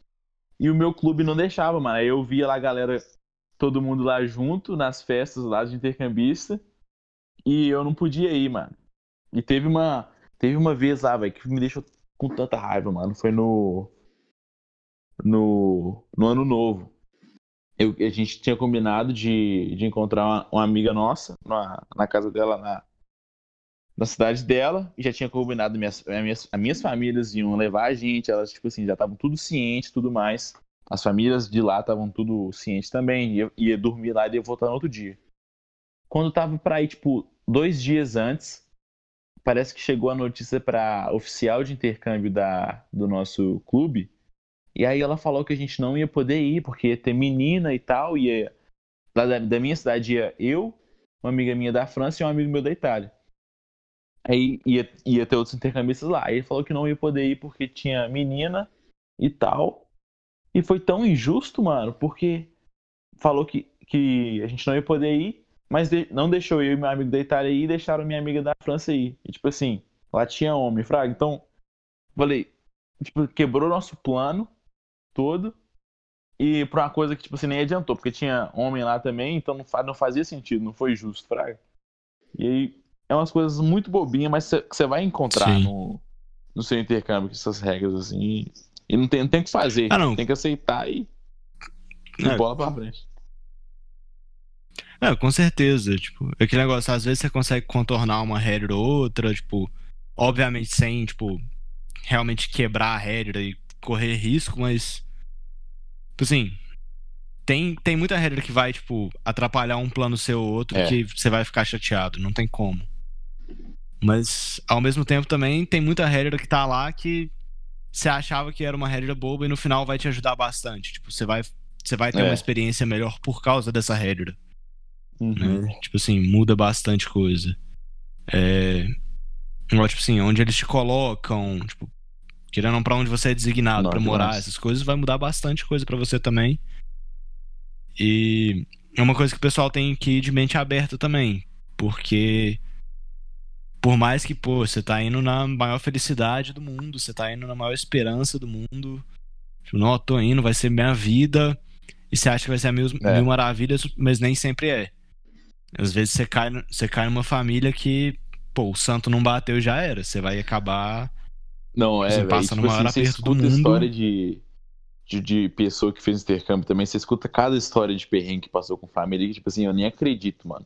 E o meu clube não deixava, mano. Aí eu via lá a galera, todo mundo lá junto, nas festas lá de intercambista. E eu não podia ir, mano. E teve uma. Teve uma vez lá, velho, que me deixou com tanta raiva, mano. Foi no. No. No ano novo. Eu- a gente tinha combinado de, de encontrar uma, uma amiga nossa na, na casa dela, na, na cidade dela, e já tinha combinado minhas, as minhas, as minhas famílias iam levar a gente, elas, tipo assim, já estavam tudo cientes tudo mais. As famílias de lá estavam tudo cientes também, ia, ia dormir lá e ia voltar no outro dia. Quando tava pra ir, tipo, dois dias antes, parece que chegou a notícia pra oficial de intercâmbio da, do nosso clube, e aí ela falou que a gente não ia poder ir, porque ia ter menina e tal, ia. Lá da, da minha cidade ia eu, uma amiga minha da França e um amigo meu da Itália. Aí ia, ia ter outros intercambistas lá. Aí ele falou que não ia poder ir porque tinha menina e tal. E foi tão injusto, mano, porque falou que, que a gente não ia poder ir, mas de- não deixou eu e meu amigo da Itália ir e deixaram minha amiga da França ir. E tipo assim, lá tinha homem, fraga. Então, falei, tipo, quebrou nosso plano todo e pra uma coisa que, tipo assim, nem adiantou, porque tinha homem lá também, então não, fa- não fazia sentido, não foi justo, fraga. E aí, é umas coisas muito bobinhas, mas que você vai encontrar Sim. no, no seu intercâmbio com essas regras, assim, e, não, tem, não tem o que fazer, Ah, não. tem que aceitar e, e É. bola pra frente. É, com certeza, tipo, aquele negócio, às vezes você consegue contornar uma regra ou outra, tipo, obviamente sem, tipo, realmente quebrar a regra e correr risco, mas, tipo assim, tem, tem muita regra que vai, tipo, atrapalhar um plano seu ou outro É. que você vai ficar chateado, não tem como. Mas, ao mesmo tempo também, tem muita regra que tá lá que você achava que era uma regra boba e no final vai te ajudar bastante. Tipo, você vai, você vai ter É. uma experiência melhor por causa dessa regra. Uhum. né? Tipo assim, muda bastante coisa. É. igual, tipo assim, onde eles te colocam, tipo, querendo pra onde você é designado pra morar, nossa. essas coisas, vai mudar bastante coisa pra você também. E é uma coisa que o pessoal tem que ir de mente aberta também. Porque por mais que, pô, você tá indo na maior felicidade do mundo, você tá indo na maior esperança do mundo. Tipo, não, tô indo, vai ser minha vida. E você acha que vai ser a mil, É. mil maravilhas, mas nem sempre é. Às vezes você cai, você cai numa família que, pô, o santo não bateu e já era. Você vai acabar. Não, é, Você passa no Tipo assim, você escuta mundo. história de, de, de pessoa que fez intercâmbio também. Você escuta cada história de perrengue que passou com família que, tipo assim, eu nem acredito, mano.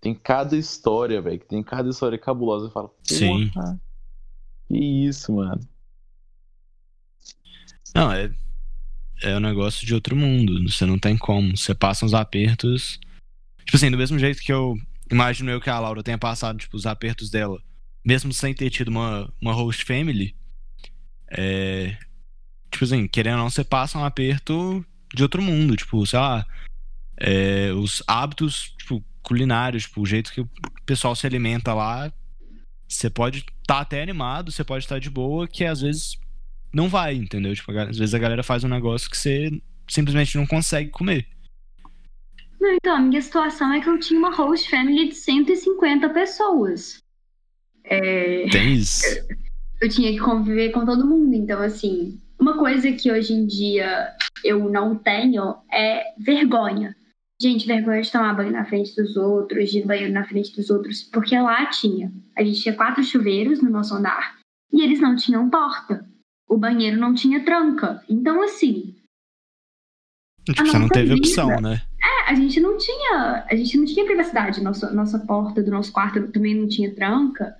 Tem cada história, velho. que Tem cada história cabulosa. Eu falo, Sim. "Porra, Que isso, mano. Não, é. É um negócio de outro mundo. Você não tem como. Você passa uns apertos. Tipo assim, do mesmo jeito que eu imagino eu que a Laura tenha passado, tipo, os apertos dela, mesmo sem ter tido uma, uma host family. É. Tipo assim, querendo ou não, você passa um aperto de outro mundo. Tipo, sei lá. é, os hábitos, tipo, culinários, tipo, o jeito que o pessoal se alimenta lá. Você pode estar até animado, você pode estar de boa, que às vezes não vai, entendeu? Tipo, às vezes a galera faz um negócio que você simplesmente não consegue comer. Não, então, a minha situação é que eu tinha uma host family de 150 pessoas. É, Tem isso. eu tinha que conviver com todo mundo. Então, assim, uma coisa que hoje em dia eu não tenho é vergonha. Gente, vergonha de tomar banho na frente dos outros, de banheiro na frente dos outros, porque lá tinha. A gente tinha quatro chuveiros no nosso andar e eles não tinham porta. O banheiro não tinha tranca. Então, assim, Tipo, você não teve vida. opção, né? A gente não tinha. A gente não tinha privacidade. Nossa, nossa porta do nosso quarto também não tinha tranca.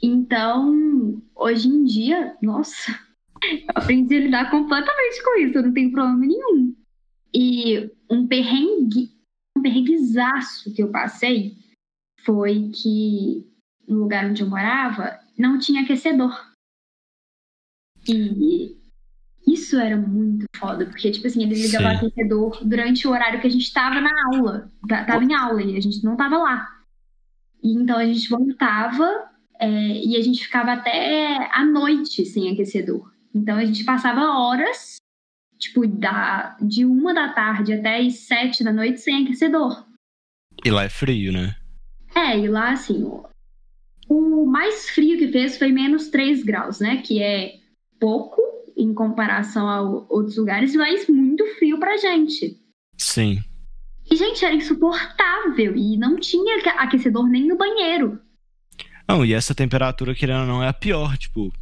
Então, hoje em dia, nossa, eu aprendi a lidar completamente com isso, eu não tenho problema nenhum. E um perrengue, um perrenguezaço que eu passei foi que no lugar onde eu morava não tinha aquecedor. E isso era muito foda, porque, tipo assim, eles ligavam o Sim. aquecedor durante o horário que a gente tava na aula. Ta- Tava em aula e a gente não tava lá. E então a gente voltava é, e a gente ficava até a noite sem aquecedor. Então a gente passava horas, tipo, da, de uma da tarde até as sete da noite sem aquecedor. E lá é frio, né? É, e lá, assim, o, o mais frio que fez foi menos 3 graus, né? Que é pouco em comparação a outros lugares, mas muito frio pra gente. Sim. E, gente, era insuportável. E não tinha aque- aquecedor nem no banheiro. Não, e essa temperatura, querendo ou não, é a pior, tipo.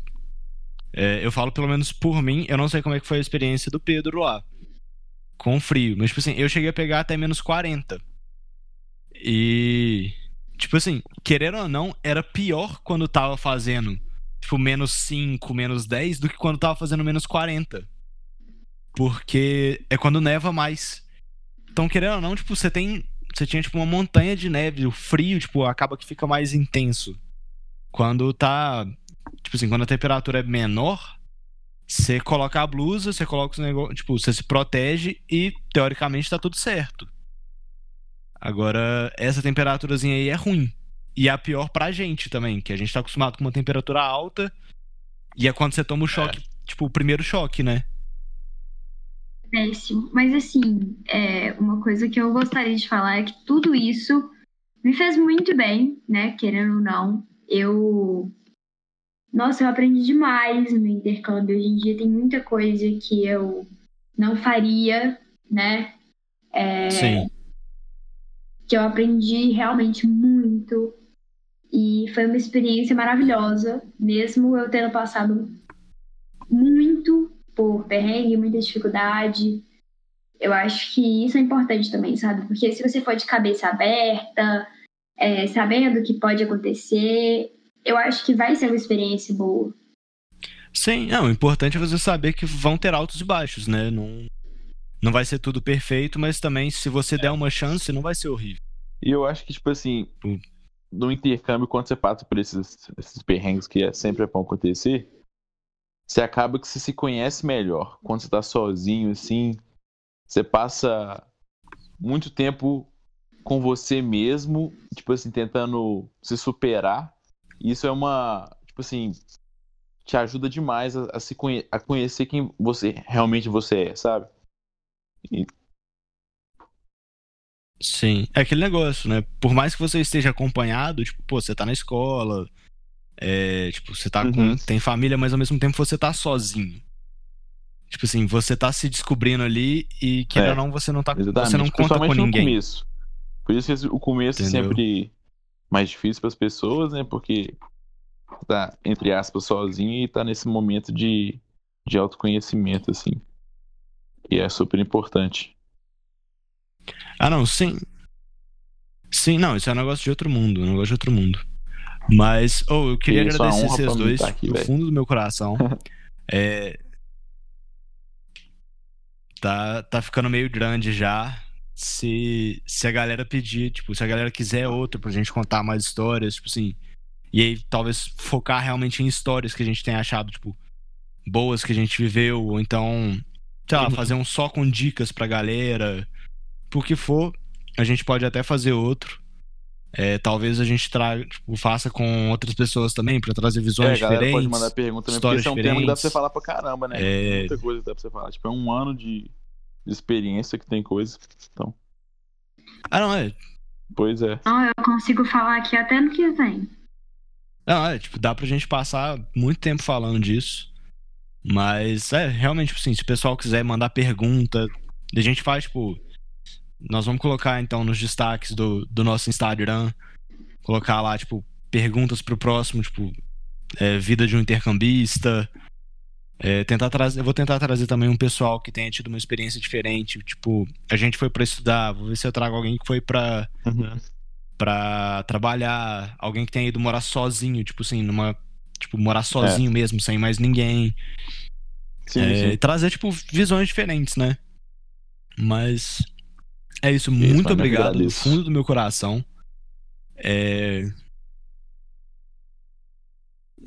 é, eu falo pelo menos por mim, eu não sei como é que foi a experiência do Pedro lá. Com frio. Mas, tipo assim, eu cheguei a pegar até menos 40. E. Tipo assim, querendo ou não, era pior quando tava fazendo, tipo, menos 5, menos 10 do que quando tava fazendo menos 40. Porque é quando neva mais. Então, querendo ou não, tipo, você tem. Você tinha, tipo, uma montanha de neve. O frio, tipo, acaba que fica mais intenso. Quando tá. Tipo assim, quando a temperatura é menor, você coloca a blusa, você coloca os negócios. Tipo, você se protege e, teoricamente, tá tudo certo. Agora, essa temperaturazinha aí é ruim. E é a pior pra gente também, que a gente tá acostumado com uma temperatura alta. E é quando você toma o choque, tipo, o primeiro choque, né? Péssimo. Mas, assim, é, uma coisa que eu gostaria de falar é que tudo isso me fez muito bem, né? Querendo ou não. Eu. Nossa, eu aprendi demais no intercâmbio. Hoje em dia tem muita coisa que eu não faria, né? É, Sim. que eu aprendi realmente muito. E foi uma experiência maravilhosa, mesmo eu tendo passado muito por perrengue, muita dificuldade. Eu acho que isso é importante também, sabe? Porque se você for de cabeça aberta, é, sabendo o que pode acontecer, eu acho que vai ser uma experiência boa. Sim, não, o importante é você saber que vão ter altos e baixos, né? Não, não vai ser tudo perfeito, mas também se você der uma chance, não vai ser horrível. E eu acho que, tipo assim, Hum. No intercâmbio, quando você passa por esses, esses perrengues que é, sempre é bom acontecer, você acaba que você se conhece melhor. Quando você tá sozinho, assim, você passa muito tempo com você mesmo, tipo assim, tentando se superar. E isso é uma, tipo assim, te ajuda demais a, a se conhe a conhecer quem você realmente você é, sabe? E... Sim, é aquele negócio, né? Por mais que você esteja acompanhado, tipo, pô, você tá na escola, é, tipo, você tá com, Uhum. tem família, mas ao mesmo tempo você tá sozinho. Tipo assim, você tá se descobrindo ali e querendo É, não, você não tá, Exatamente. você não conta com Principalmente no ninguém. começo. Por isso que o começo é Entendeu? sempre mais difícil para as pessoas, né? Porque tá, entre aspas, sozinho e tá nesse momento de, de autoconhecimento, assim. E é super importante. Ah, não, sim. Sim, não, isso é um negócio de outro mundo, um negócio de outro mundo. Mas, oh, eu queria Isso, é agradecer honra vocês dois tá aqui, do velho. fundo do meu coração. É, tá, tá ficando meio grande já. Se, se a galera pedir, tipo, se a galera quiser outro pra gente contar mais histórias, tipo assim. E aí talvez focar realmente em histórias que a gente tenha achado, tipo, boas que a gente viveu, ou então, sei lá, Uhum. fazer um só com dicas pra galera. Por que for, a gente pode até fazer outro. É, talvez a gente traga, tipo, faça com outras pessoas também, pra trazer É, visões a galera diferentes. pode mandar pergunta também, porque esse é um tema que dá pra você falar pra caramba, né? É. Tem muita coisa que dá pra você falar. Tipo, é um ano de, de experiência que tem coisa. Então, Ah, não, é. pois é. Não, eu consigo falar aqui até no que vem. Não, é, tipo, dá pra gente passar muito tempo falando disso. Mas, é, realmente, tipo assim, se o pessoal quiser mandar pergunta, a gente faz, tipo. Nós vamos colocar, então, nos destaques do, do nosso Instagram, colocar lá, tipo, perguntas pro próximo, tipo, é, vida de um intercambista. É, tentar trazer, eu vou tentar trazer também um pessoal que tenha tido uma experiência diferente. Tipo, a gente foi pra estudar, vou ver se eu trago alguém que foi pra pra trabalhar, alguém que tenha ido morar sozinho, tipo assim, numa. Tipo, morar sozinho mesmo, sem mais ninguém. Sim, É, sim. trazer, tipo, visões diferentes, né? Mas. É isso, Isso, muito eu obrigado do fundo do meu coração. É.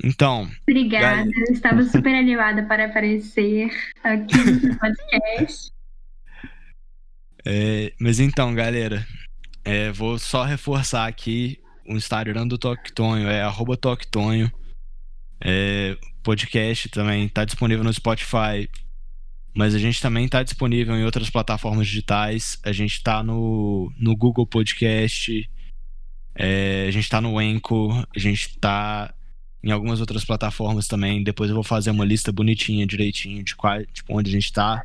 Então, Obrigada, Galera. eu estava super animada para aparecer aqui no podcast. é, mas então, galera, é, vou só reforçar aqui o Instagram do Toctonho, é arroba Toctonho. É, podcast também tá disponível no Spotify, mas a gente também tá disponível em outras plataformas digitais. A gente tá no, no Google Podcast, é, a gente tá no Anchor, a gente tá em algumas outras plataformas também. Depois eu vou fazer uma lista bonitinha, direitinho, de qual, tipo, onde a gente tá.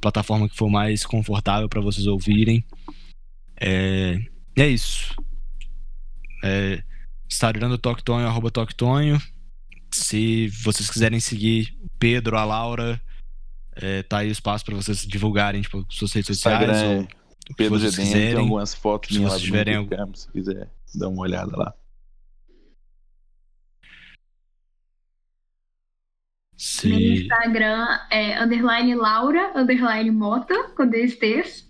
Plataforma que for mais confortável para vocês ouvirem. É, é isso. É, Instagram do Toctonho, arroba Toctonho. Se vocês quiserem seguir Pedro, a Laura, é, tá aí o espaço para vocês divulgarem tipo, suas redes sociais. Instagram ou é Pedro vocês GDM, tem quiserem. algumas fotos Se vocês tiverem algum- intercâmbio, se quiser dar uma olhada lá. se... Meu Instagram é underline Laura, underline Mota, com dois T's.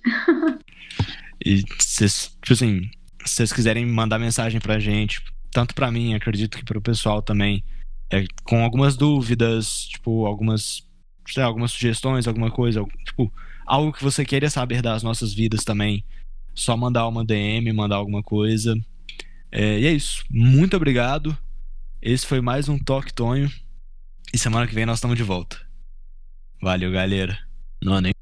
E vocês, tipo assim, se vocês quiserem mandar mensagem pra gente, tanto pra mim, acredito que pro pessoal também, é, com algumas dúvidas, tipo, algumas, sei algumas sugestões, alguma coisa, tipo, algo que você queira saber das nossas vidas também, só mandar uma DM, mandar alguma coisa. É, e é isso. Muito obrigado. Esse foi mais um Toque Tonho. E semana que vem nós estamos de volta. Valeu, galera. Não, nem